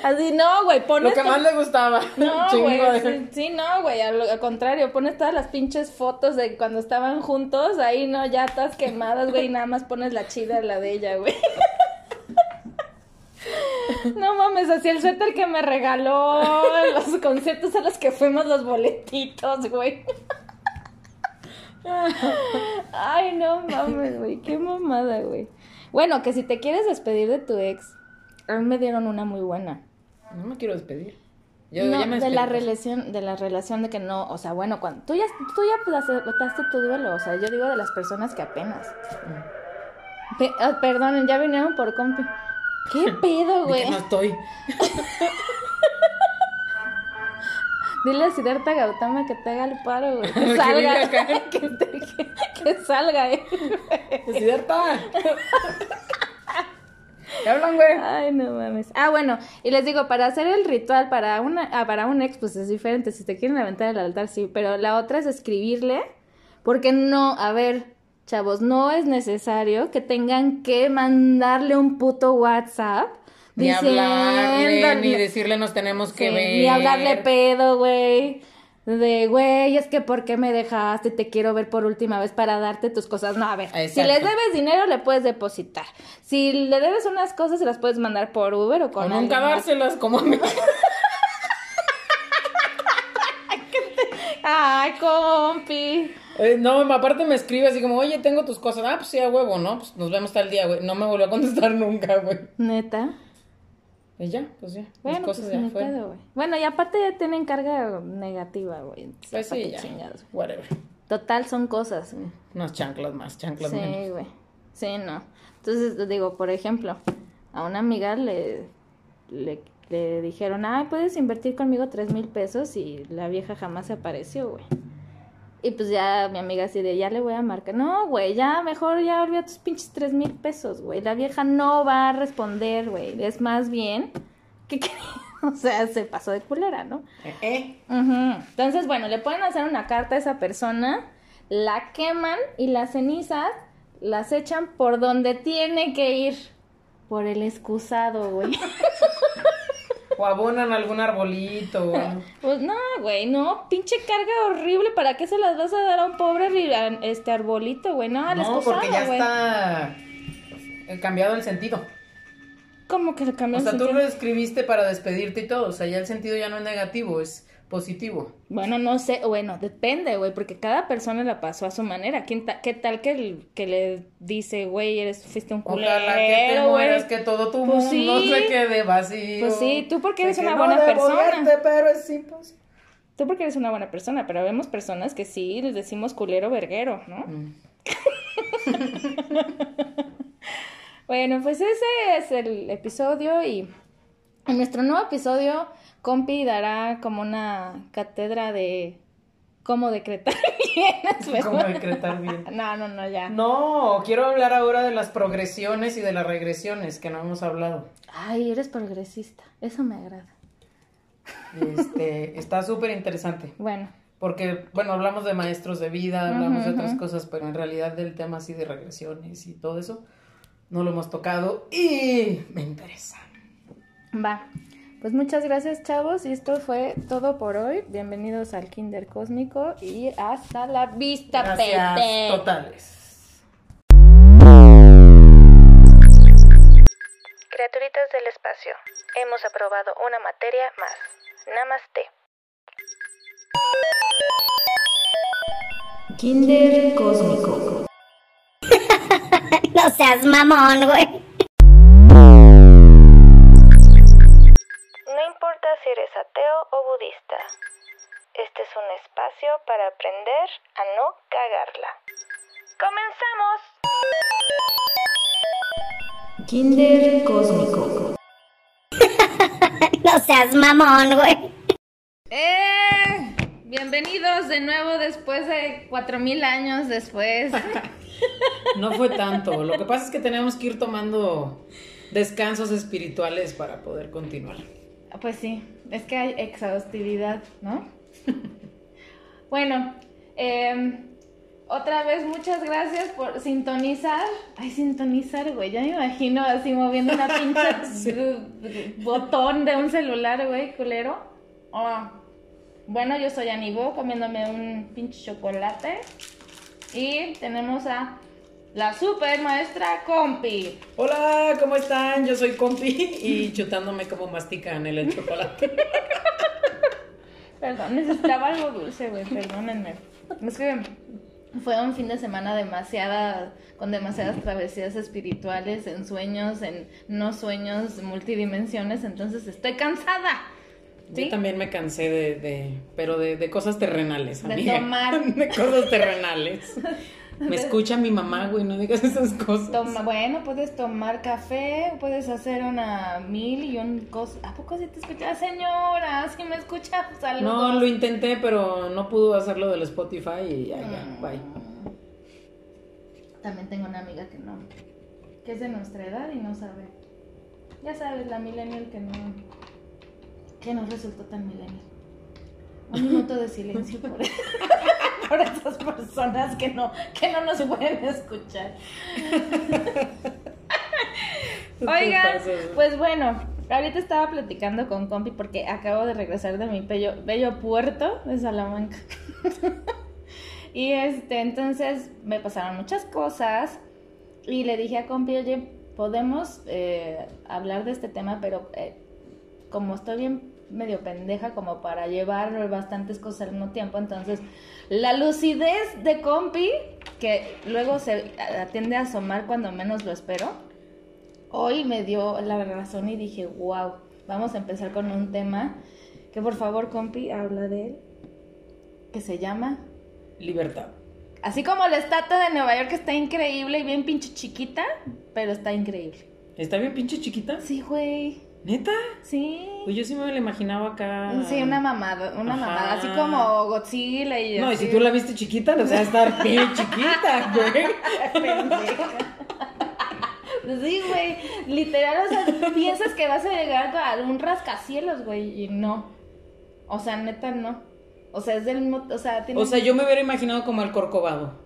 Así, no, güey, pones Lo que más le gustaba. No, güey, sí, sí, no, güey, al, al contrario, pones todas las pinches fotos de cuando estaban juntos, ahí no, ya todas quemadas, güey, y nada más pones la chida, la de ella, güey. No mames, así el suéter que me regaló, los conciertos a los que fuimos, los boletitos, güey. Ay, no mames, güey, qué mamada, güey. Bueno, que si te quieres despedir de tu ex, a mí me dieron una muy buena. No me quiero despedir. Yo no, ya me de la relación, de la relación de que no, o sea, bueno, cuando tú ya, tú ya aceptaste tu duelo, o sea, yo digo de las personas que apenas. Pe- ah, perdonen, ya vinieron por compi. ¿Qué pedo, güey? no estoy. Dile a Siddhartha Gautama que te haga el paro, güey. Que salga. acá. que, te- que- que salga, eh. Siddhartha. ¿Te hablan, güey? Ay, no mames. Ah, bueno, y les digo, para hacer el ritual para una, ah, para un ex, pues es diferente. Si te quieren aventar el altar, sí. Pero la otra es escribirle. Porque no, a ver, chavos, no es necesario que tengan que mandarle un puto WhatsApp. Ni hablarle, ni decirle nos tenemos que Sí, ver. Ni hablarle pedo, güey. De, güey, es que ¿por qué me dejaste? Te quiero ver por última vez para darte tus cosas. No, a ver, si les debes dinero, le puedes depositar. Si le debes unas cosas, se las puedes mandar por Uber o con O nunca dárselas como a mí. Ay, compi. Eh, no, aparte me escribe así como, oye, tengo tus cosas. Ah, pues sí, a huevo, ¿no? Pues nos vemos tal día, güey. No me volvió a contestar nunca, güey. Neta. Y ya, pues ya. Bueno, cosas pues pedo, güey. Bueno, y aparte ya tienen carga negativa, güey. Pues ¿Pa' sí, ya. chingados? Whatever. Total, son cosas. güey. Unas chanclas más, chanclas menos. Sí, güey. Sí, no. Entonces, digo, por ejemplo, a una amiga le, le, le dijeron, ah, puedes invertir conmigo tres mil pesos y la vieja jamás se apareció, güey. Y pues ya mi amiga así de, ya le voy a marcar. No, güey, ya mejor ya olvida tus pinches tres mil pesos, güey. La vieja no va a responder, güey. Es más bien que, que- o sea, se pasó de culera, ¿no? Eh, eh. Entonces, bueno, le pueden hacer una carta a esa persona, la queman y las cenizas las echan por donde tiene que ir. Por el excusado, güey. O abonan algún arbolito. Pues no, güey, no, pinche carga horrible. ¿Para qué se las vas a dar a un pobre este arbolito, güey? No, No, porque ya güey. está eh, cambiado el sentido. ¿Cómo que le O cambió el sea, tú sentido? lo escribiste para despedirte y todo. O sea, ya el sentido ya no es negativo, es positivo. Bueno, no sé, bueno, depende, güey, porque cada persona la pasó a su manera. ¿Quién ta- ¿Qué tal que, el- que le dice, güey, eres, fuiste un culero, Ojalá que te mueras, que todo tu Pues mundo sí. se quede vacío. Pues sí, tú porque eres una no buena debo persona. pero es imposible. Tú porque eres una buena persona, pero vemos personas que sí les decimos culero verguero, ¿no? Mm. Bueno, pues ese es el episodio y en nuestro nuevo episodio, Compi dará como una cátedra de cómo decretar ¿verdad? ¿Cómo decretar bien? No, no, no, ya. No, quiero hablar ahora de las progresiones y de las regresiones que no hemos hablado. Ay, eres progresista, eso me agrada. Este, está súper interesante. Bueno, Porque, bueno, hablamos de maestros de vida, hablamos de otras cosas, pero en realidad del tema así de regresiones y todo eso, no lo hemos tocado y me interesa. va. Pues muchas gracias, chavos, y esto fue todo por hoy. Bienvenidos al Kinder Cósmico y hasta la vista, Gracias pete. totales. Criaturitas del espacio, hemos aprobado una materia más. Namaste. Kinder Cósmico. No seas mamón, güey. Ateo o budista. Este es un espacio para aprender a no cagarla. ¡Comenzamos! Kinder Cósmico. No seas mamón, güey. ¡Eh! Bienvenidos de nuevo después de cuatro mil años después. No fue tanto. Lo que pasa es que tenemos que ir tomando descansos espirituales para poder continuar. Pues sí, es que hay exhaustividad, ¿no? bueno, eh, otra vez muchas gracias por sintonizar. Ay, sintonizar, güey, ya me imagino así moviendo una pinche botón de un celular, güey, culero. Ah, bueno, yo soy Anibo comiéndome un pinche chocolate. Y tenemos a la super maestra Compi. Hola, ¿cómo están? Yo soy Compi y chutándome como mastican el, chocolate. Perdón, necesitaba algo dulce, güey, perdónenme. Es que fue un fin de semana demasiada, con demasiadas travesías espirituales, en sueños, en no sueños, multidimensiones, entonces estoy cansada. ¿Sí? Yo también me cansé de, de pero de, de cosas terrenales, De amiga. tomar. De cosas terrenales. Me escucha mi mamá, güey, no digas esas cosas. Toma, bueno, puedes tomar café, puedes hacer una mil y un cosa. ¿A poco sí te escucha? Señora, si me escucha, saludos. No, lo intenté, pero no pudo hacerlo del Spotify y ya, ya, bye. También tengo una amiga que no, que es de nuestra edad y no sabe Ya sabes, la millennial que no, que no resultó tan millennial. Un minuto de silencio por, por esas personas que no, que no nos pueden escuchar. Oigan, pues bueno, ahorita estaba platicando con Compi porque acabo de regresar de mi bello, bello puerto de Salamanca. y este, entonces me pasaron muchas cosas y le dije a Compi, oye, podemos eh, hablar de este tema, pero eh, como estoy bien medio pendeja como para llevar bastantes cosas al mismo tiempo, entonces la lucidez de Compi, que luego se atiende a asomar cuando menos lo espero, hoy me dio la razón y dije, wow, vamos a empezar con un tema que por favor, compi, habla de él, que se llama, Libertad. así como la estatua de Nueva York está increíble y bien pinche chiquita, pero está increíble. ¿Está bien pinche chiquita? Sí, güey, ¿Neta? sí. Pues yo sí me la imaginaba acá. Sí, una mamada, una Ajá. mamada, así como Godzilla y No, y si tú la viste chiquita, o sea, estar bien chiquita, güey. Pendeja. Sí, güey, literal, o sea, piensas que vas a llegar a un rascacielos, güey, y no. O sea, neta, no. O sea, es del mismo, o sea, tiene- O sea, yo me hubiera imaginado como el corcovado.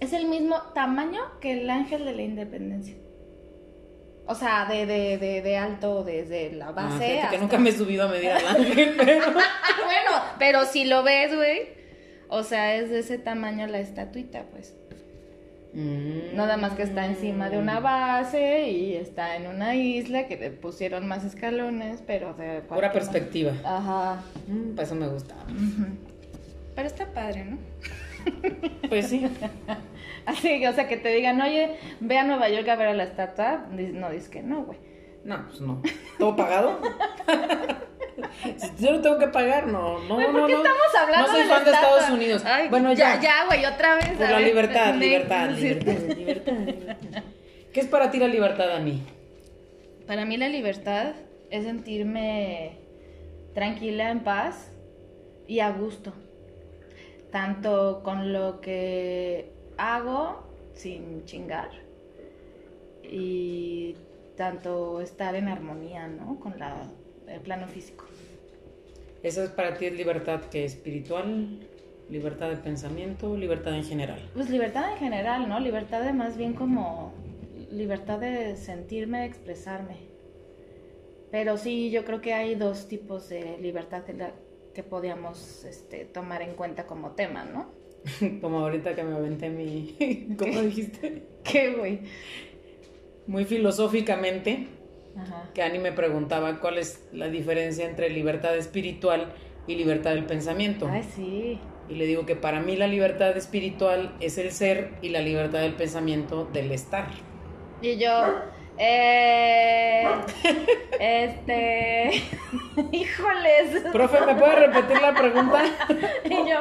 es el mismo tamaño que el ángel de la independencia. O sea, de, de, de, de alto desde la Ah, base fíjate que nunca me he subido a medir al ángel, pero. bueno, pero si lo ves, güey, o sea, es de ese tamaño la estatuita, pues. Mm. Nada más que está encima de una base y está en una isla que le pusieron más escalones, pero de Pura perspectiva. Ajá. Mm, pues eso me gusta. Pero está padre, ¿no? Pues sí. Así que, o sea, que te digan, oye, ve a Nueva York a ver a la estatua. No, dices que no, güey. No, pues no. ¿Todo pagado? Yo no tengo que pagar, no, no, Güey, ¿por no, qué no. estamos hablando No soy de fan de? Estados Unidos. Ay, bueno, ya. Ya, güey, otra vez. Por a la ver, libertad, libertad, libertad, libertad, libertad. ¿Qué es para ti la libertad, Dani? Para mí la libertad es sentirme tranquila, en paz y a gusto. Tanto con lo que hago sin chingar y tanto estar en armonía, ¿no? Con la, el plano físico. ¿Esa es para ti es libertad que espiritual, libertad de pensamiento, libertad en general? Pues libertad en general, ¿no? Libertad de más bien como libertad de sentirme, de expresarme. Pero sí, yo creo que hay dos tipos de libertad que, la- que podíamos este, tomar en cuenta como tema, ¿no? Como ahorita que me aventé mi... ¿Cómo dijiste? ¿Qué, güey? Muy filosóficamente, Ajá. que Ani me preguntaba cuál es la diferencia entre libertad espiritual y libertad del pensamiento. Ay, sí. Y le digo que para mí la libertad espiritual es el ser y la libertad del pensamiento del estar. Y yo, eh, este, híjoles. Profe, ¿me puede repetir la pregunta? Y yo,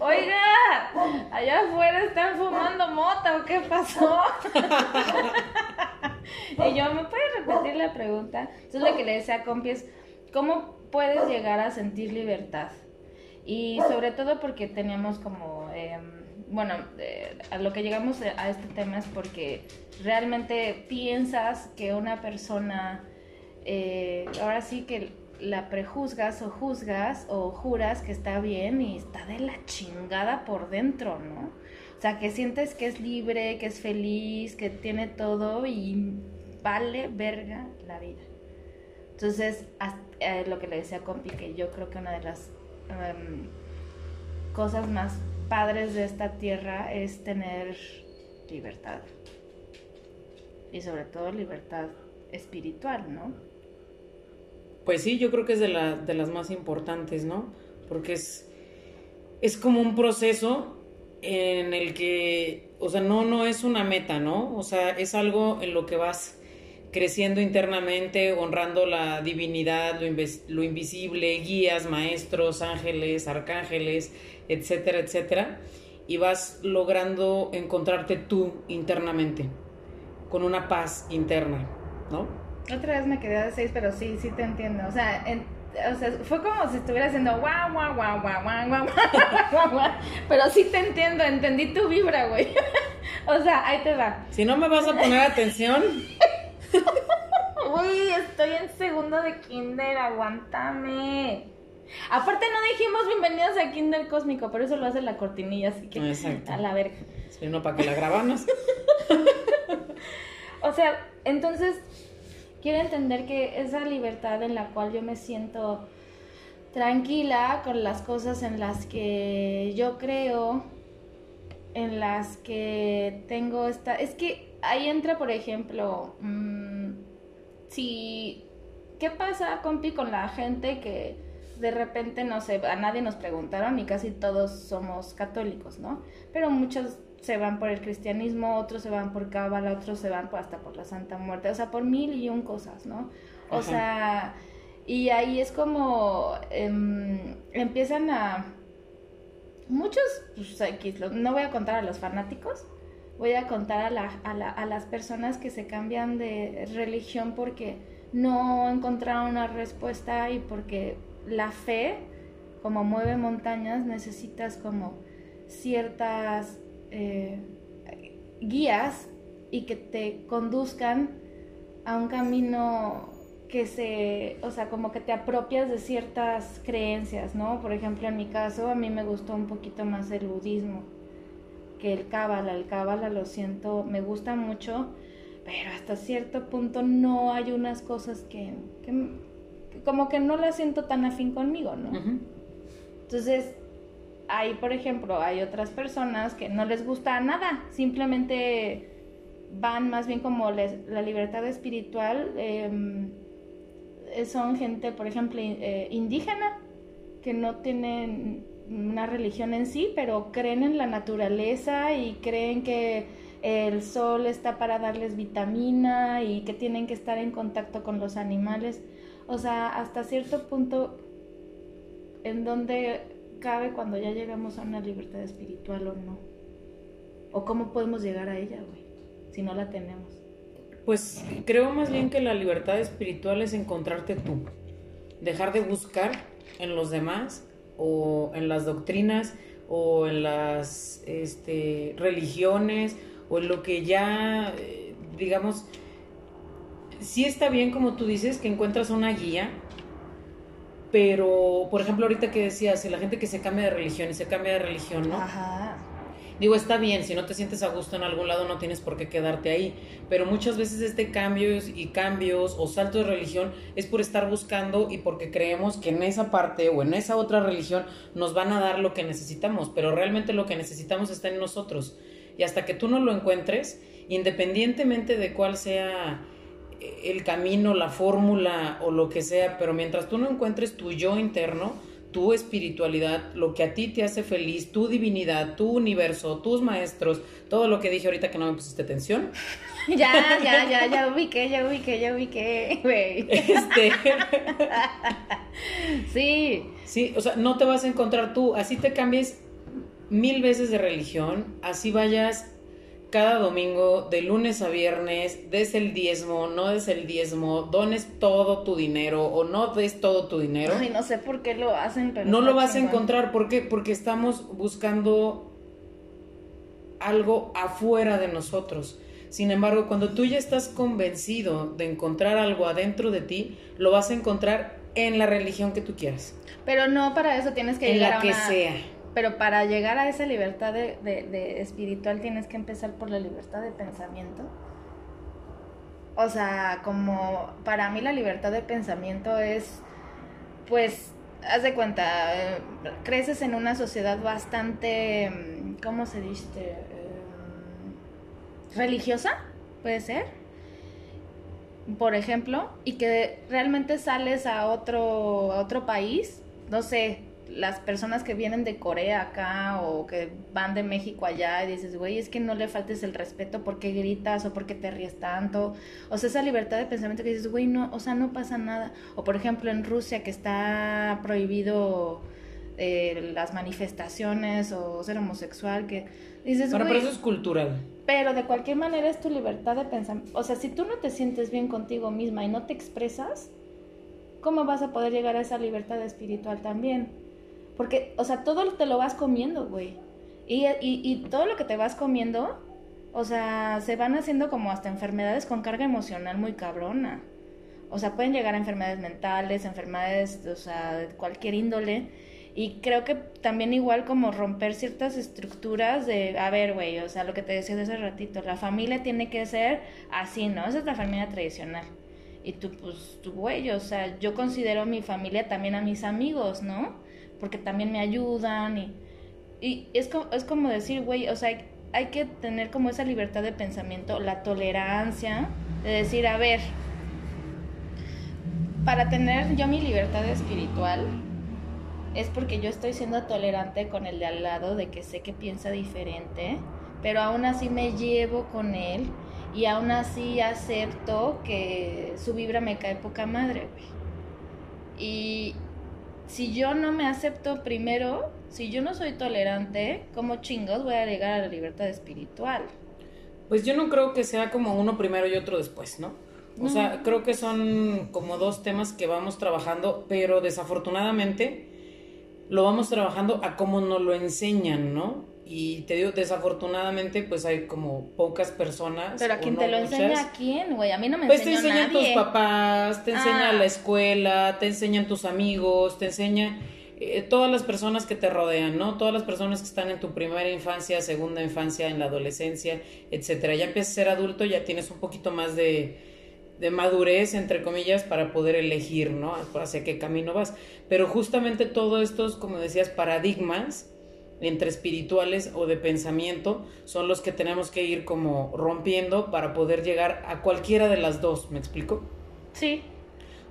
oiga, allá afuera están fumando mota o qué pasó. y yo, ¿me puedes repetir la pregunta? Entonces lo que le decía a Compi es, ¿cómo puedes llegar a sentir libertad? Y sobre todo porque teníamos como, em, bueno, eh, a lo que llegamos a este tema es porque realmente piensas que una persona, eh, ahora sí que la prejuzgas o juzgas o juras que está bien y está de la chingada por dentro, ¿no? O sea, que sientes que es libre, que es feliz, que tiene todo y vale verga la vida. Entonces, eh, lo que le decía a Compi, que yo creo que una de las em, cosas más padres de esta tierra es tener libertad. Y sobre todo libertad espiritual, ¿no? Pues sí, yo creo que es de, de las más importantes, ¿no? Porque es, es como un proceso en el que, o sea, no, no es una meta, ¿no? O sea, es algo en lo que vas creciendo internamente, honrando la divinidad, lo, lo invisible, guías, maestros, ángeles, arcángeles, etcétera, etcétera, y vas logrando encontrarte tú internamente, con una paz interna, ¿no? Otra vez me quedé de seis, pero sí, sí te entiendo. O sea, en- o sea, fue como si estuviera haciendo guau, guau, guau, guau, guau, guau, guau, guau. Pero sí te entiendo, entendí tu vibra, güey. O sea, ahí te va. Si no me vas a poner atención, Uy, estoy hablando de Kinder, aguántame. Aparte no dijimos bienvenidos a Kinder Cósmico, pero eso lo hace la cortinilla, así que Exacto. a la verga. Sí, no, para que la grabamos. O sea, entonces quiero entender que esa libertad en la cual yo me siento tranquila con las cosas en las que yo creo, en las que tengo esta... Es que ahí entra, por ejemplo, mm, si... ¿Qué pasa, compi, con la gente que de repente, no sé, a nadie nos preguntaron y casi todos somos católicos, ¿no? Pero muchos se van por el cristianismo, otros se van por cábala, otros se van hasta por la Santa Muerte, o sea, por mil y un cosas, ¿no? O Ajá. sea, y ahí es como em, empiezan a muchos, pues no voy a contar a los fanáticos, voy a contar a, la- a la- a las personas que se cambian de religión porque no encontraron una respuesta y porque la fe, como mueve montañas, necesitas como ciertas eh, guías y que te conduzcan a un camino que se, o sea, como que te apropias de ciertas creencias, ¿no? Por ejemplo, en mi caso, a mí me gustó un poquito más el budismo que el cábala. El cábala lo siento, me gusta mucho, pero hasta cierto punto no hay unas cosas que, que- que como que no las siento tan afín conmigo, ¿no? Entonces, hay, por ejemplo, hay otras personas que no les gusta nada, simplemente van más bien como la libertad espiritual, em, son gente, por ejemplo, eh, indígena, que no tienen una religión en sí, pero creen en la naturaleza y creen que el sol está para darles vitamina y que tienen que estar en contacto con los animales. O sea, hasta cierto punto en donde cabe cuando ya llegamos a una libertad espiritual o no. O cómo podemos llegar a ella, güey, si no la tenemos. Pues creo más bien que la libertad espiritual es encontrarte tú. Dejar de buscar en los demás o en las doctrinas o en las este, religiones o en lo que ya, eh, digamos, sí está bien como tú dices que encuentras una guía, pero por ejemplo ahorita que decías, si la gente que se cambia de religión y se cambia de religión, ¿no? Ajá. Digo, está bien, si no te sientes a gusto en algún lado no tienes por qué quedarte ahí, pero muchas veces este cambios y cambios o salto de religión es por estar buscando y porque creemos que en esa parte o en esa otra religión nos van a dar lo que necesitamos, pero realmente lo que necesitamos está en nosotros. Y hasta que tú no lo encuentres, independientemente de cuál sea el camino, la fórmula o lo que sea, pero mientras tú no encuentres tu yo interno, tu espiritualidad, lo que a ti te hace feliz, tu divinidad, tu universo, tus maestros, todo lo que dije ahorita que no me pusiste atención, Ya, ya, ya, ya ubiqué, ya ubiqué, ya ubiqué, güey. este, Sí, sí, o sea, no te vas a encontrar tú, así te cambies mil veces de religión, así vayas cada domingo, de lunes a viernes, des el diezmo, no des el diezmo, dones todo tu dinero o no des todo tu dinero. Ay, no sé por qué lo hacen, pero No lo vas a encontrar, ¿por qué? Porque estamos buscando algo afuera de nosotros. Sin embargo, cuando tú ya estás convencido de encontrar algo adentro de ti, lo vas a encontrar en la religión que tú quieras, Pero no para eso tienes que en llegar la a que sea. Pero para llegar a esa libertad de, de- espiritual tienes que empezar por la libertad de pensamiento. O sea, como para mí la libertad de pensamiento es, pues, haz de cuenta, eh, creces en una sociedad bastante, mm, ¿cómo se dice? Eh, religiosa, puede ser. Por ejemplo, y que realmente sales a otro, a otro país, no sé, las personas que vienen de Corea acá o que van de México allá y dices, güey, es que no le faltes el respeto porque gritas o porque te ríes tanto. O sea, esa libertad de pensamiento que dices, güey, no, o sea, no pasa nada. O por ejemplo en Rusia que está prohibido eh, las manifestaciones o ser homosexual, que dices, Bueno, güey, pero eso es cultural. pero de cualquier manera es tu libertad de pensamiento. O sea, si tú no te sientes bien contigo misma y no te expresas, ¿cómo vas a poder llegar a esa libertad espiritual también? Porque, o sea, todo te lo vas comiendo, güey. Y, y, y todo lo que te vas comiendo, o sea, se van haciendo como hasta enfermedades con carga emocional muy cabrona. O sea, pueden llegar a enfermedades mentales, enfermedades, o sea, de cualquier índole. Y creo que también igual como romper ciertas estructuras de, a ver, güey, o sea, lo que te decía de hace ratito, la familia tiene que ser así, ¿no? Esa es la familia tradicional. Y tú, pues, tú, güey, o sea, yo considero mi familia también a mis amigos, ¿no? Porque también me ayudan y, y es, como, es como decir, güey, o sea, hay que tener como esa libertad de pensamiento, la tolerancia, de decir, a ver, para tener yo mi libertad espiritual, es porque yo estoy siendo tolerante con el de al lado, de que sé que piensa diferente, pero aún así me llevo con él y aún así acepto que su vibra me cae poca madre, güey. Y si yo no me acepto primero, si yo no soy tolerante, ¿cómo chingos voy a llegar a la libertad espiritual? Pues yo no creo que sea como uno primero y otro después, ¿no? O sea, creo que son como dos temas que vamos trabajando, pero desafortunadamente lo vamos trabajando a cómo nos lo enseñan, ¿no? Y te digo, desafortunadamente, pues hay como pocas personas. Pero a quien te lo enseña, ¿a quién, güey? A mí no me pues te enseñó enseñan nadie. tus papás, te enseña Ah. la escuela, te enseñan tus amigos, te enseña eh, todas las personas que te rodean, ¿no? Todas las personas que están en tu primera infancia, segunda infancia, en la adolescencia, etcétera. Ya empiezas a ser adulto, ya tienes un poquito más de, de madurez, entre comillas, para poder elegir, ¿no? Hacia qué camino vas. Pero justamente todos estos, como decías, paradigmas entre espirituales o de pensamiento son los que tenemos que ir como rompiendo para poder llegar a cualquiera de las dos, ¿me explico? Sí,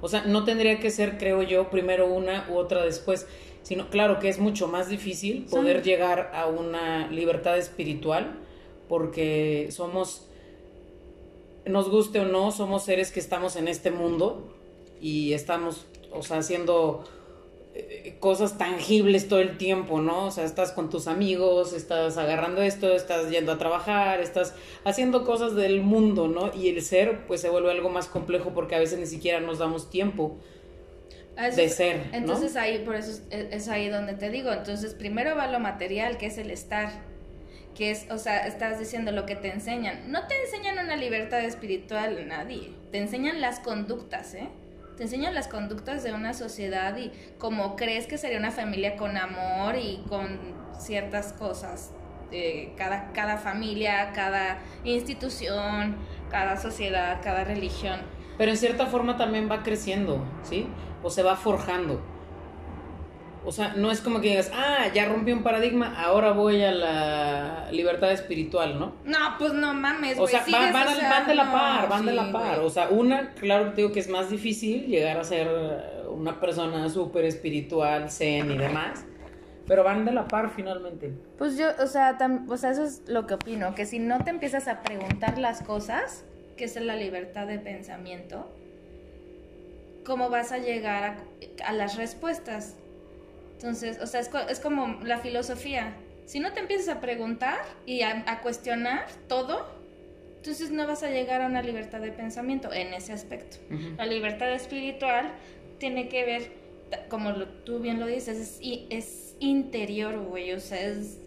O sea, no tendría que ser, creo yo, primero una u otra después, sino claro que es mucho más difícil poder llegar a una libertad espiritual porque somos, nos guste o no, somos seres que estamos en este mundo y estamos, o sea, haciendo cosas tangibles todo el tiempo, ¿no? O sea, estás con tus amigos, estás agarrando esto, estás yendo a trabajar, estás haciendo cosas del mundo, ¿no? Y el ser, pues se vuelve algo más complejo porque a veces ni siquiera nos damos tiempo. Eso de ser, ¿no? Entonces ahí, por eso es, es ahí donde te digo. Entonces, primero va lo material, que es el estar. Que es, o sea, estás diciendo lo que te enseñan. No te enseñan una libertad espiritual nadie. Te enseñan las conductas, ¿eh? Te enseñan las conductas de una sociedad y cómo crees que sería una familia con amor y con ciertas cosas. de cada, cada familia, cada institución, cada sociedad, cada religión. Pero en cierta forma también va creciendo, ¿sí? O se va forjando. O sea, no es como que digas, ah, ya rompí un paradigma, ahora voy a la libertad espiritual, ¿no? No, pues no mames, O sea, van, sigues, van o al- sea, van de la no, par, van de la par. O sea, una, claro que digo que es más difícil llegar a ser una persona súper espiritual, zen y demás. Pero van de la par finalmente. Pues yo, o sea, tam- o sea, eso es lo que opino, que si no te empiezas a preguntar las cosas, que es la libertad de pensamiento, ¿cómo vas a llegar a, a las respuestas? Entonces, o sea, es, es como la filosofía. Si no te empiezas a preguntar y a, a cuestionar todo, entonces no vas a llegar a una libertad de pensamiento en ese aspecto. La libertad espiritual tiene que ver, como lo- tú bien lo dices, es, es interior, güey. O sea, es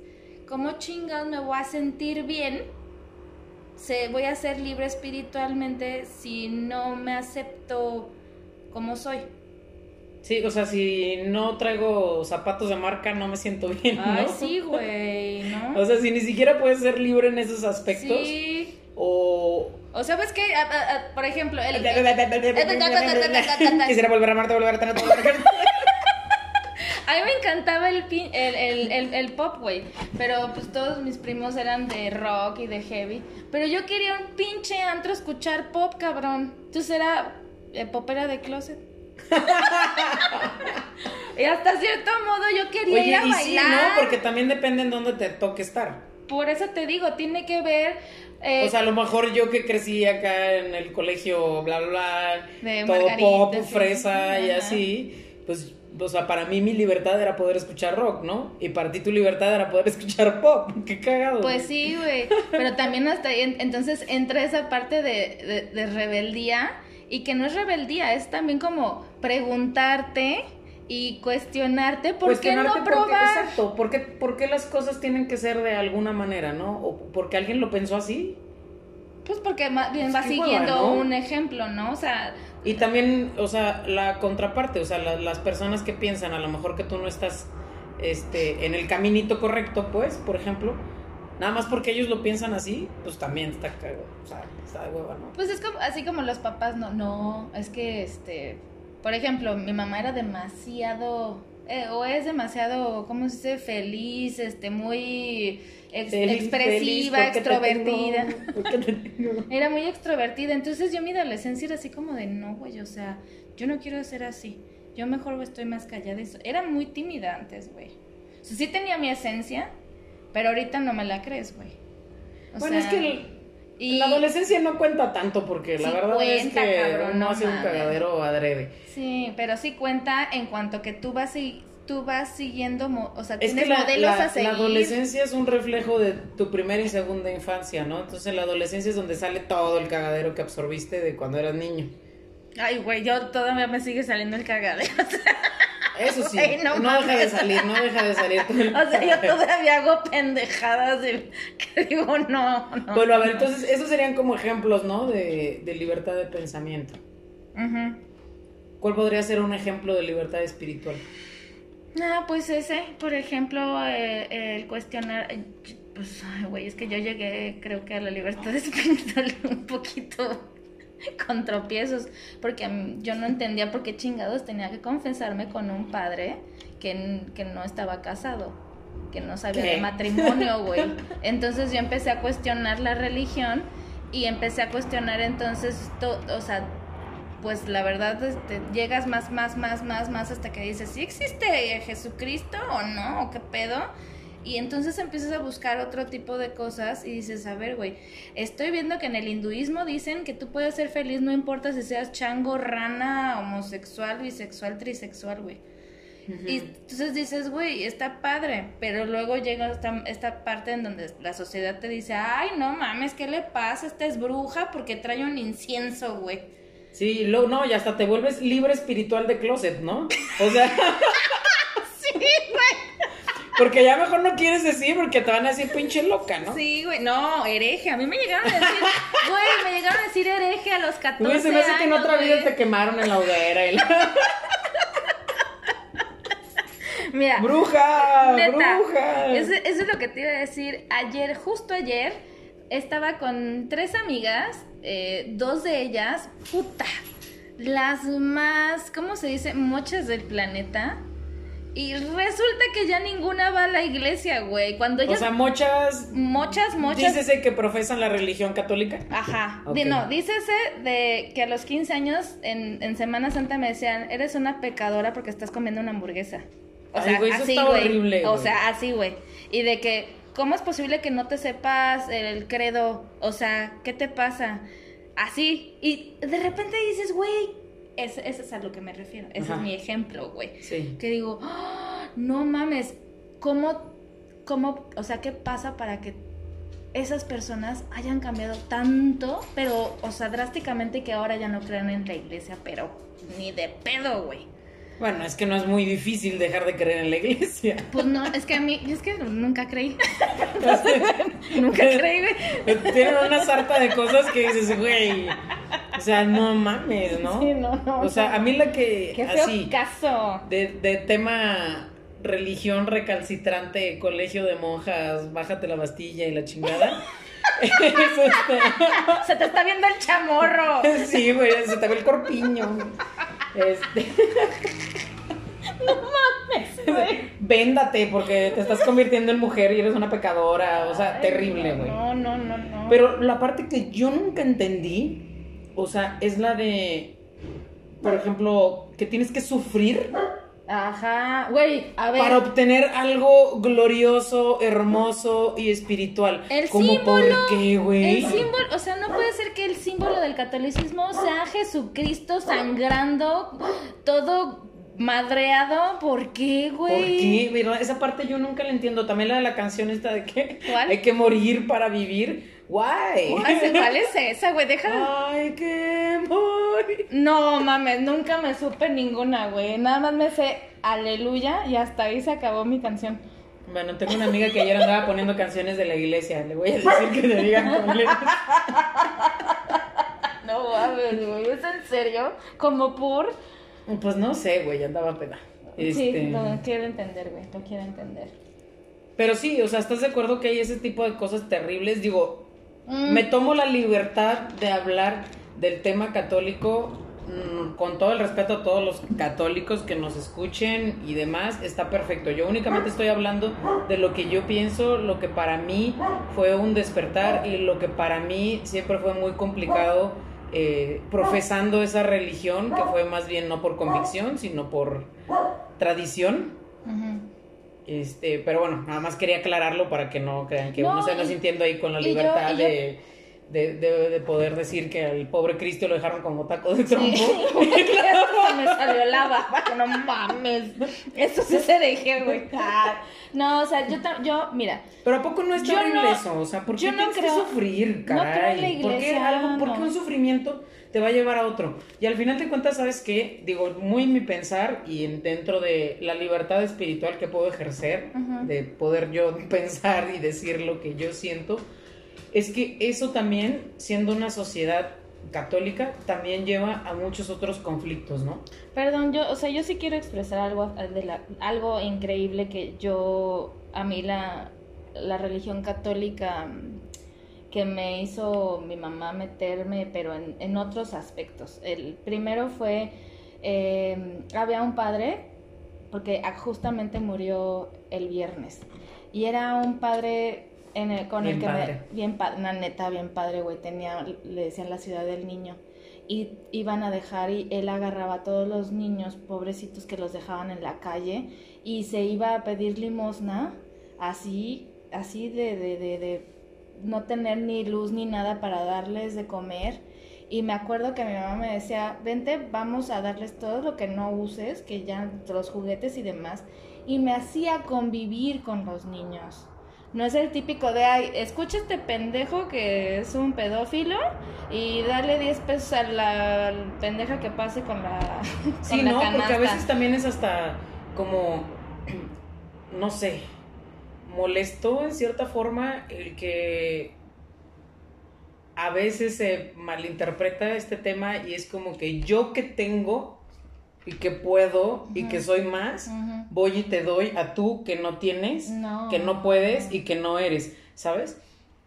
como chingados me voy a sentir bien. Se, voy a ser libre espiritualmente si no me acepto como soy. Sí, o sea, si no traigo zapatos de marca, no me siento bien, ¿no? Ay, sí, güey, ¿no? O sea, si ni siquiera puedes ser libre en esos aspectos. sí. O. O sabes que, por ejemplo, el, Quisiera volver a amarte, volver a tenerte, volver a mí me encantaba el, pin- el, el, el, el pop, güey. Pero pues todos mis primos eran de rock y de heavy. Pero yo quería un pinche antro escuchar pop, cabrón. Entonces era eh, popera de closet. y hasta cierto modo yo quería ir Oye, a y sí, bailar. ¿no? Porque también depende en dónde te toque estar. Por eso te digo, tiene que ver. eh, O sea, a lo mejor yo que crecí acá en el colegio, bla, bla, todo pop, sí. fresa y Ajá. así, pues, o sea, para mí mi libertad era poder escuchar rock, ¿no? Y para ti tu libertad era poder escuchar pop. Qué cagado. Pues sí, güey. Pero también hasta ahí, en- entonces entra esa parte de, de- de rebeldía y que no es rebeldía, es también como preguntarte y cuestionarte por qué no probar. exacto, ¿por qué, por qué las cosas tienen que ser de alguna manera, ¿no? O porque alguien lo pensó así. Pues porque más bien va qué hueva, siguiendo ¿no? un ejemplo, ¿no? O sea, Y también, o sea, la contraparte, o sea, la- las personas que piensan a lo mejor que tú no estás este, en el caminito correcto, pues, por ejemplo, nada más porque ellos lo piensan así, pues también está cagado, o sea, está de hueva, ¿no? pues es como, así como los papás, no, no, es que, este, por ejemplo, mi mamá era demasiado, eh, o es demasiado, ¿cómo se dice? Feliz, este, muy ex- Feliz, expresiva, feliz, ¿por qué te extrovertida. Era muy extrovertida, entonces yo mi adolescencia era así como de, no, güey, o sea, yo no quiero ser así, yo mejor estoy más callada. Eso- Era muy tímida antes, güey. O sea, sí tenía mi esencia, pero ahorita no me la crees, güey. O Bueno, sea, es que el- y- la adolescencia no cuenta tanto porque la verdad es que cabrón, uno no hace un cagadero adrede. Sí, pero sí cuenta en cuanto que tú vas y tú vas siguiendo, o sea, Es tienes que la, modelos la- a seguir. la adolescencia es un reflejo de tu primera y segunda infancia, ¿no? Entonces la adolescencia es donde sale todo el cagadero que absorbiste de cuando eras niño. Ay, güey, yo todavía me sigue saliendo el cagadero. Eso sí, no no, deja de salir, no deja de salir. O sea, yo todavía hago pendejadas de, que digo, no, no. Bueno, a ver, entonces esos serían como ejemplos, ¿no? De, de libertad de pensamiento. Ujú. ¿Cuál podría ser un ejemplo de libertad espiritual? Ah, pues ese, por ejemplo, eh, el cuestionar, pues, güey, es que yo llegué, creo que a la libertad espiritual un poquito con tropiezos, porque yo no entendía por qué chingados tenía que confesarme con un padre que, que no estaba casado, que no sabía ¿Qué? de matrimonio, güey. Entonces yo empecé a cuestionar la religión y empecé a cuestionar entonces, to- o sea, pues la verdad este, llegas más, más, más, más, más hasta que dices, ¿sí existe Jesucristo o no? ¿O qué pedo? Y entonces empiezas a buscar otro tipo de cosas y dices, a ver, güey, estoy viendo que en el hinduismo dicen que tú puedes ser feliz no importa si seas chango, rana, homosexual, bisexual, trisexual, güey. Y entonces dices, güey, está padre, pero luego llega esta, esta parte en donde la sociedad te dice, ay, no mames, ¿qué le pasa? Esta es bruja porque trae un incienso, güey. Sí, luego, no, y hasta te vuelves libre espiritual de closet, ¿no? O sea, Sí, güey. Porque ya mejor no quieres decir porque te van a decir pinche loca, ¿no? Sí, güey. No, hereje. A mí me llegaron a decir, güey, me llegaron a decir hereje a los 14 Güey, se me hace que en años, otra vida te quemaron en la hoguera y la... Mira, ¡Bruja! neta, ¡Bruja! Eso, eso es lo que te iba a decir. Ayer, justo ayer, estaba con tres amigas, eh, dos de ellas, puta, las más, ¿cómo se dice? Mochas del planeta. Y resulta que ya ninguna va a la iglesia, güey. Cuando O ellas... sea, muchas... mochas, mochas... Dícese que profesan la religión católica. Ajá. Ok. Di- no, dícese de que a los 15 años en, en Semana Santa me decían, eres una pecadora porque estás comiendo una hamburguesa. O Ay, sea, güey, eso así, está güey. horrible, O sea, así, güey. Y de que, ¿cómo es posible que no te sepas el credo? O sea, ¿qué te pasa? Así. Y de repente dices, güey, ese, ese es a lo que me refiero. Ese Ajá. es mi ejemplo, güey Sí. que digo, "Ah, no mames, ¿cómo, cómo, o sea, qué pasa para que esas personas hayan cambiado tanto, pero, o sea, drásticamente que ahora ya no crean en la iglesia, pero ni de pedo, güey. Bueno, es que no es muy difícil dejar de creer en la iglesia. Pues no, es que a mí, es que nunca creí. nunca creí, güey. Tienen una sarta de cosas que dices, güey. O sea, no mames, ¿no? Sí, no, no, O sea, a mí la que. Qué feo así, caso. de, de tema religión recalcitrante, colegio de monjas, bájate la bastilla y la chingada. es este. Se te está viendo el chamorro. Sí, güey, se te ve el corpiño. Este. güey. Véndate porque te estás convirtiendo en mujer y eres una pecadora. O sea, Ay, terrible, güey. No, no, no, no. Pero la parte que yo nunca entendí, o sea, es la de, por ejemplo, que tienes que sufrir Ajá, güey, a ver. para obtener algo glorioso, hermoso y espiritual. El ¿Cómo símbolo, por qué, güey? El símbolo, o sea, no puede ser que el símbolo del catolicismo sea Jesucristo sangrando, todo madreado. ¿Por qué, ¿Por güey? qué? ¿Verdad? Esa parte yo nunca la entiendo. También la de la canción esta de que ¿Cuál? hay que morir para vivir. Guay. Ay, ¿Cuál es esa, güey? Deja. Hay que morir. No mames, nunca me supe ninguna, güey. Nada más me sé aleluya y hasta ahí se acabó mi canción. Bueno, tengo una amiga que ayer andaba poniendo canciones de la iglesia. Le voy a decir que te digan con letras. No mames, güey, ¿es en serio? Como por... Pues no sé, güey, andaba peda. Sí, Este, no quiero entender, güey, no quiero entender. Pero sí, o sea, ¿estás de acuerdo que hay ese tipo de cosas terribles? Digo, Mm. me tomo la libertad de hablar del tema católico mm, con todo el respeto a todos los católicos que nos escuchen y demás, está perfecto. Yo únicamente estoy hablando de lo que yo pienso, lo que para mí fue un despertar y lo que para mí siempre fue muy complicado eh, profesando esa religión, que fue más bien no por convicción, sino por tradición. Ujú. Este, pero bueno, nada más quería aclararlo para que no crean que No, uno se anda sintiendo ahí con la y yo- libertad y yo- de, de, de- de poder decir que al pobre Cristo lo dejaron como taco de Sí, trompo. se me salió la baba, no mames. Eso sí se dejé, güey. No, o sea, yo, yo, mira, Pero ¿a poco no es Yo terrible no- eso? O sea, ¿por qué yo no tienes que creo- sufrir, no creo en la caray? ¿Por qué iglesia, algo, por qué no. un sufrimiento te va a llevar a otro? Y al final de cuentas, ¿sabes qué? Digo, muy mi pensar y en- dentro de la libertad espiritual que puedo ejercer, de poder yo pensar y decir lo que yo siento, es que eso también, siendo una sociedad católica, también lleva a muchos otros conflictos, ¿no? Perdón, yo, o sea, yo sí quiero expresar algo de la, algo increíble que yo, a mí la, la religión católica que me hizo mi mamá meterme, pero en, en otros aspectos. El primero fue, eh, había un padre, porque justamente murió el viernes, y era un padre en el- con el Bien que padre. me... Bien padre, una neta, bien padre, güey, tenía, le decían la ciudad del niño y iban a dejar y él agarraba a todos los niños pobrecitos que los dejaban en la calle y se iba a pedir limosna así así de, de, de, de no tener ni luz ni nada para darles de comer y me acuerdo que mi mamá me decía vente vamos a darles todo lo que no uses que ya los juguetes y demás y me hacía convivir con los niños no es el típico de, ay, escucha este pendejo que es un pedófilo y dale 10 pesos a la pendeja que pase con la, Sí, la ¿no? Porque a canasta". veces también es hasta como, no sé, molesto en cierta forma el que a veces se malinterpreta este tema y es como que yo que tengo y que puedo y que soy más, voy y te doy a tú que no tienes, No. que no puedes y que no eres, ¿sabes?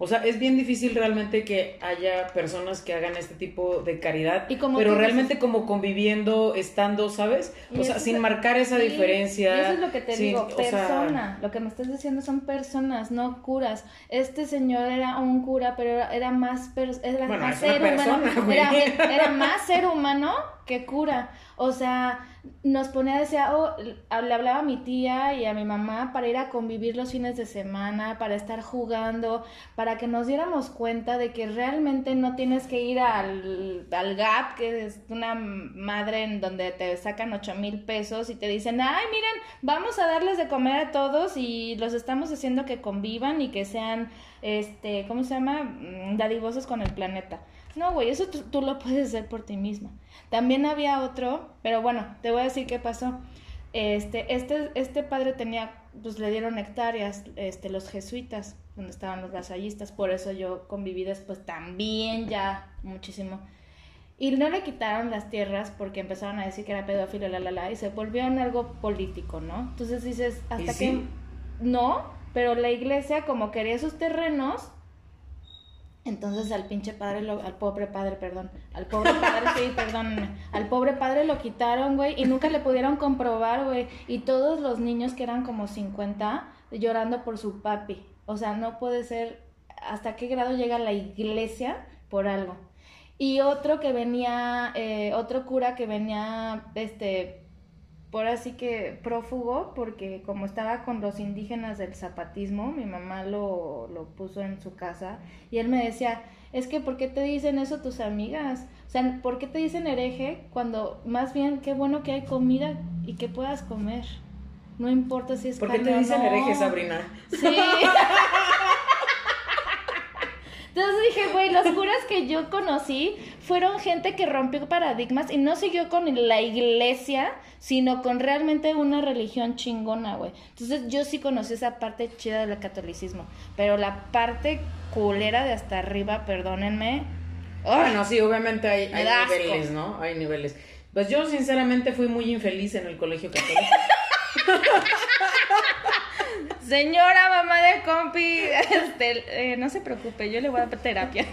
O sea, es bien difícil realmente que haya personas que hagan este tipo de caridad, Y como pero realmente dices- como conviviendo, estando, ¿sabes? O sea, sin marcar esa Sí, diferencia. y eso es lo que te sin- digo, sea, persona. Lo que me estás diciendo son personas, no curas. Este señor era un cura, pero era, más, era Bueno, más ser humano. persona. Era, era más ser humano que cura. O sea, nos ponía, decía, oh, le hablaba a mi tía y a mi mamá para ir a convivir los fines de semana, para estar jugando, para que nos diéramos cuenta de que realmente no tienes que ir al, al GAP, que es una madre en donde te sacan ocho mil pesos y te dicen, ay, miren, vamos a darles de comer a todos y los estamos haciendo que convivan y que sean, este, ¿cómo se llama? Mm, Dadivosos con el planeta. No, güey, eso tú, tú lo puedes hacer por ti misma. También había otro, pero bueno, te voy a decir qué pasó. Este, este, este padre tenía, pues le dieron hectáreas, este, los jesuitas, donde estaban los lasallistas, por eso yo conviví después también ya muchísimo. Y no le quitaron las tierras porque empezaron a decir que era pedófilo, la, la, la, y se volvió en algo político, ¿no? Entonces dices, ¿Y hasta sí? que... No, pero la iglesia como quería sus terrenos, entonces al pinche padre, lo- al pobre padre, perdón, al pobre padre, sí, perdónenme, al pobre padre lo quitaron, güey, y nunca le pudieron comprobar, güey, y todos los niños que eran como 50 llorando por su papi, o sea, no puede ser hasta qué grado llega la iglesia por algo. Y otro que venía, eh, otro cura que venía, este, por así que prófugo, porque como estaba con los indígenas del zapatismo, mi mamá lo, lo puso en su casa, y él me decía, es que ¿por qué te dicen eso tus amigas? O sea, ¿por qué te dicen hereje cuando más bien qué bueno que hay comida y que puedas comer? No importa si es ¿Por qué te dicen no. hereje, Sabrina? Sí. Entonces dije, güey, los curas que yo conocí fueron gente que rompió paradigmas y no siguió con la iglesia, sino con realmente una religión chingona, güey. Entonces yo sí conocí esa parte chida del catolicismo, pero la parte culera de hasta arriba, perdónenme. Bueno, sí, obviamente hay, asco. niveles, ¿no? Hay niveles. Pues yo sinceramente fui muy infeliz en el colegio católico. Señora mamá de compi, este, eh, no se preocupe, yo le voy a dar terapia.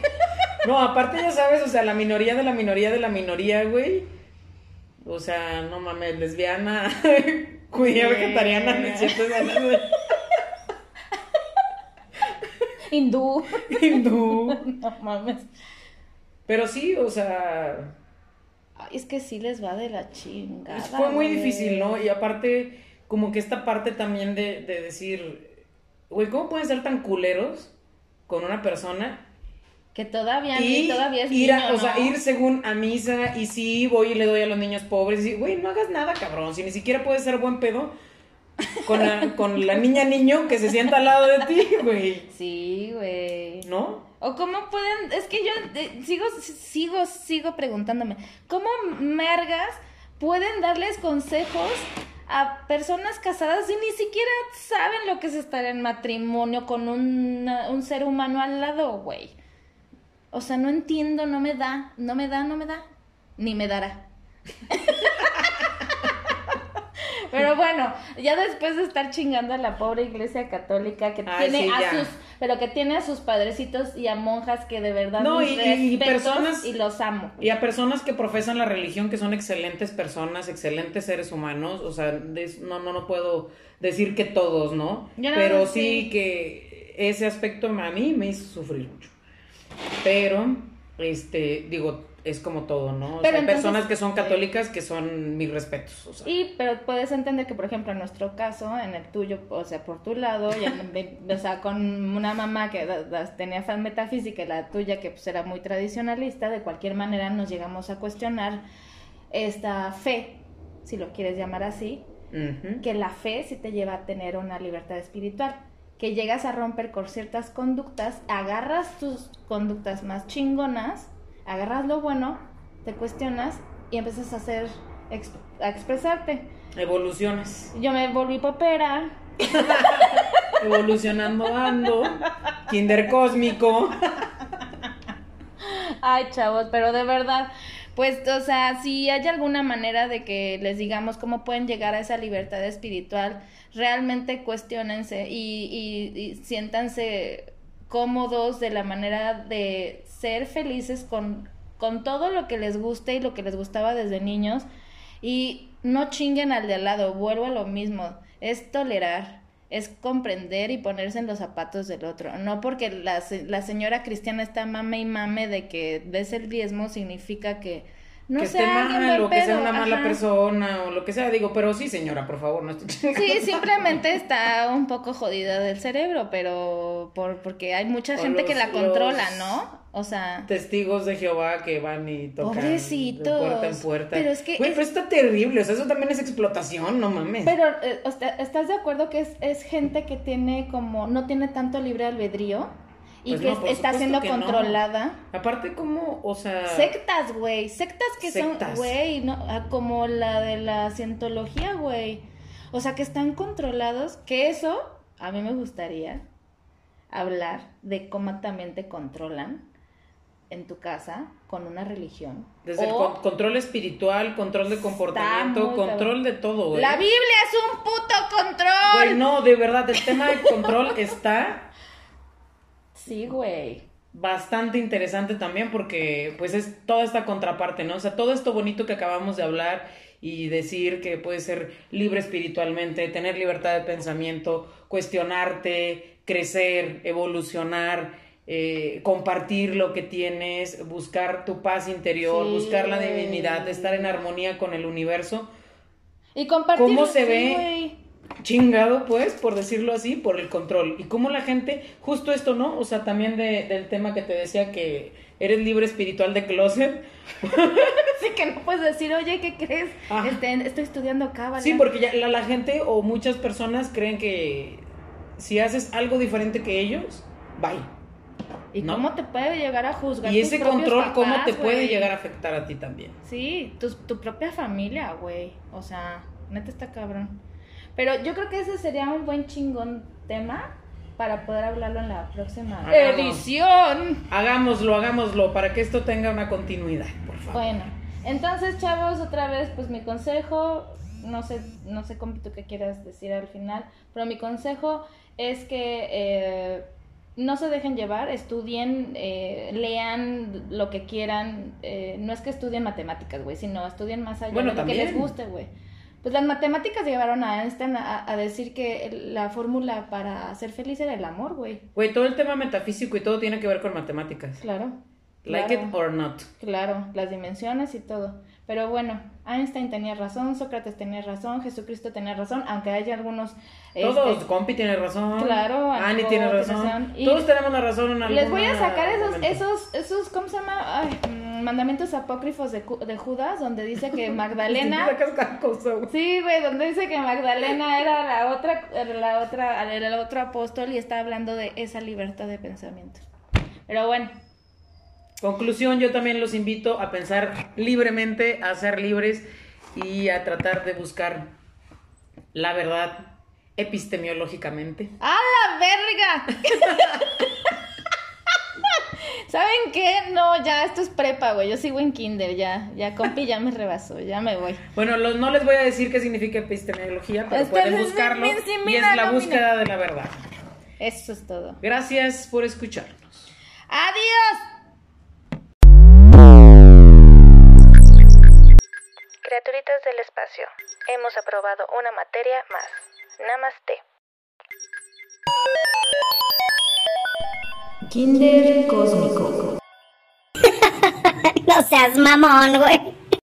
No, aparte ya sabes, o sea, la minoría de la minoría de la minoría, güey. O sea, no mames, lesbiana, Güey. vegetariana, no es cierto, esa no- Hindú. hindú. No mames. Pero sí, o sea, Ay, es que sí les va de la chingada. fue muy güey. difícil, ¿no? Y aparte, como que esta parte también de, de decir, güey, ¿cómo pueden ser tan culeros con una persona Que todavía, y todavía es ir, a- niño, o sea, ¿no? ir según a misa y sí voy y le doy a los niños pobres y güey, no hagas nada, cabrón, si ni siquiera puedes ser buen pedo con la, con la niña niño que se sienta al lado de ti, güey, Sí, güey. ¿no? O cómo pueden, es que yo eh, sigo, sigo, sigo preguntándome, ¿cómo mergas pueden darles consejos a personas casadas y ni siquiera saben lo que es estar en matrimonio con una- un ser humano al lado, güey? O sea, no entiendo, no me da, no me da, no me da, ni me dará. Pero bueno, ya después de estar chingando a la pobre iglesia católica que Ay, tiene sí, a ya. sus, pero que tiene a sus padrecitos y a monjas que de verdad No, mis y- personas- y los amo. Y a personas que profesan la religión, que son excelentes personas, excelentes seres humanos, o sea, no, no, no puedo decir que todos, ¿no? Yo no, Pero sí. sí que ese aspecto a mí me hizo sufrir mucho. Pero, este, digo, es como todo, ¿no? O Pero hay personas que son católicas que son mis respetos, o sea. Y, pero puedes entender que, por ejemplo, en nuestro caso, en el tuyo, o sea, por tu lado, o sea, con una mamá que da- da- tenía fe metafísica y la tuya que pues era muy tradicionalista, de cualquier manera nos llegamos a cuestionar esta fe, si lo quieres llamar así, que la fe sí te lleva a tener una libertad espiritual, que llegas a romper con ciertas conductas, agarras tus conductas más chingonas, agarras lo bueno, te cuestionas y empiezas a hacer, exp- a expresarte. Evoluciones. Yo me volví popera, Evolucionando ando. Kinder cósmico. Ay, chavos, pero de verdad, pues, o sea, si hay alguna manera de que les digamos cómo pueden llegar a esa libertad espiritual, realmente cuestionense y, y, y siéntanse cómodos de la manera de ser felices con, con todo lo que les guste y lo que les gustaba desde niños. Y no chinguen al de al lado, vuelvo a lo mismo, es tolerar, es comprender y ponerse en los zapatos del otro, no porque la, la señora cristiana está mame y mame de que des el diezmo significa que no que sea esté mal o que sea una mala ajá. persona o lo que sea. Digo, pero sí, señora, por favor, no estoy Sí, simplemente está un poco jodida del cerebro, pero por, porque hay mucha O gente que la controla, ¿no? O sea, testigos de Jehová que van y tocan Pobrecitos. de puerta en puerta. Pero es que Güey, es- pero está terrible, o sea, eso también es explotación, no mames. pero eh, o sea, ¿estás de acuerdo que es, es gente que tiene como, no tiene tanto libre albedrío? Y Pues que no, está siendo que no. controlada. Aparte como, o sea, Sectas, güey. Sectas que son, güey, no, Ah, como la de la cientología, güey. O sea, que están controlados. Que eso, a mí me gustaría hablar de cómo también te controlan en tu casa con una religión. desde el con- control espiritual, control de comportamiento, control de todo, güey. La Biblia es un puto control. Güey, no, de verdad, el tema de control está Sí, güey. bastante interesante también porque pues es toda esta contraparte, ¿no? O sea, todo esto bonito que acabamos de hablar y decir que puedes ser libre espiritualmente, tener libertad de pensamiento, cuestionarte, crecer, evolucionar, eh, compartir lo que tienes, buscar tu paz interior, Sí, buscar la divinidad, estar en armonía con el universo. Y compartir. ¿Cómo se sí, ve? Chingado, pues, por decirlo así, por el control. Y cómo la gente, justo esto, ¿no? O sea, también de- del tema que te decía que eres libre espiritual de closet. Así que no puedes decir, oye, ¿qué crees? Este, estoy estudiando cábala. Sí, porque ya la, la gente o muchas personas creen que si haces algo diferente que ellos, bye. ¿Y No. cómo te puede llegar a juzgar? Y ese control, ¿cómo te puede llegar a afectar a ti también? Sí, tu, tu propia familia, güey. O sea, neta está cabrón. Pero yo creo que ese sería un buen chingón tema para poder hablarlo en la próxima Hagamos. edición. Hagámoslo, hagámoslo, para que esto tenga una continuidad, por favor. Bueno, entonces, chavos, otra vez, pues mi consejo, no sé, no sé, cómo tú qué quieras decir al final, pero mi consejo es que eh, no se dejen llevar, estudien, eh, lean lo que quieran, eh, no es que estudien matemáticas, güey, sino estudien más allá Bueno, de lo que les guste, güey. Pues las matemáticas llevaron a Einstein a, a decir que la fórmula para ser feliz era el amor, güey. Güey, todo el tema metafísico y todo tiene que ver con matemáticas. Claro. Like claro. it or not. Claro, las dimensiones y todo. Pero bueno, Einstein tenía razón, Sócrates tenía razón, Jesucristo tenía razón, aunque hay algunos... Todos, este, Compi tiene razón. Claro, Ani tiene razón. razón. Y Todos tenemos la razón en les voy a sacar esos, esos, esos, ¿cómo se llama? Ay, mm, mandamientos apócrifos de, de Judas, donde dice que Magdalena... Sí, güey, donde dice que Magdalena era la otra, era la otra, era el otro apóstol y está hablando de esa libertad de pensamiento. Pero bueno, Conclusión, yo también los invito a pensar libremente, a ser libres y a tratar de buscar la verdad epistemológicamente. ¡A la verga! ¿Saben qué? No, ya esto es prepa, güey. Yo sigo en kinder, ya. Ya, compi, ya me rebasó. Ya me voy. Bueno, los- no les voy a decir qué significa epistemología, pero Este pueden buscarlo y es la no, búsqueda de la verdad. Eso es todo. Gracias por escucharnos. ¡Adiós! Criaturitas del espacio. Hemos aprobado una materia más. Namaste. Kinder Cósmico. No seas mamón, güey.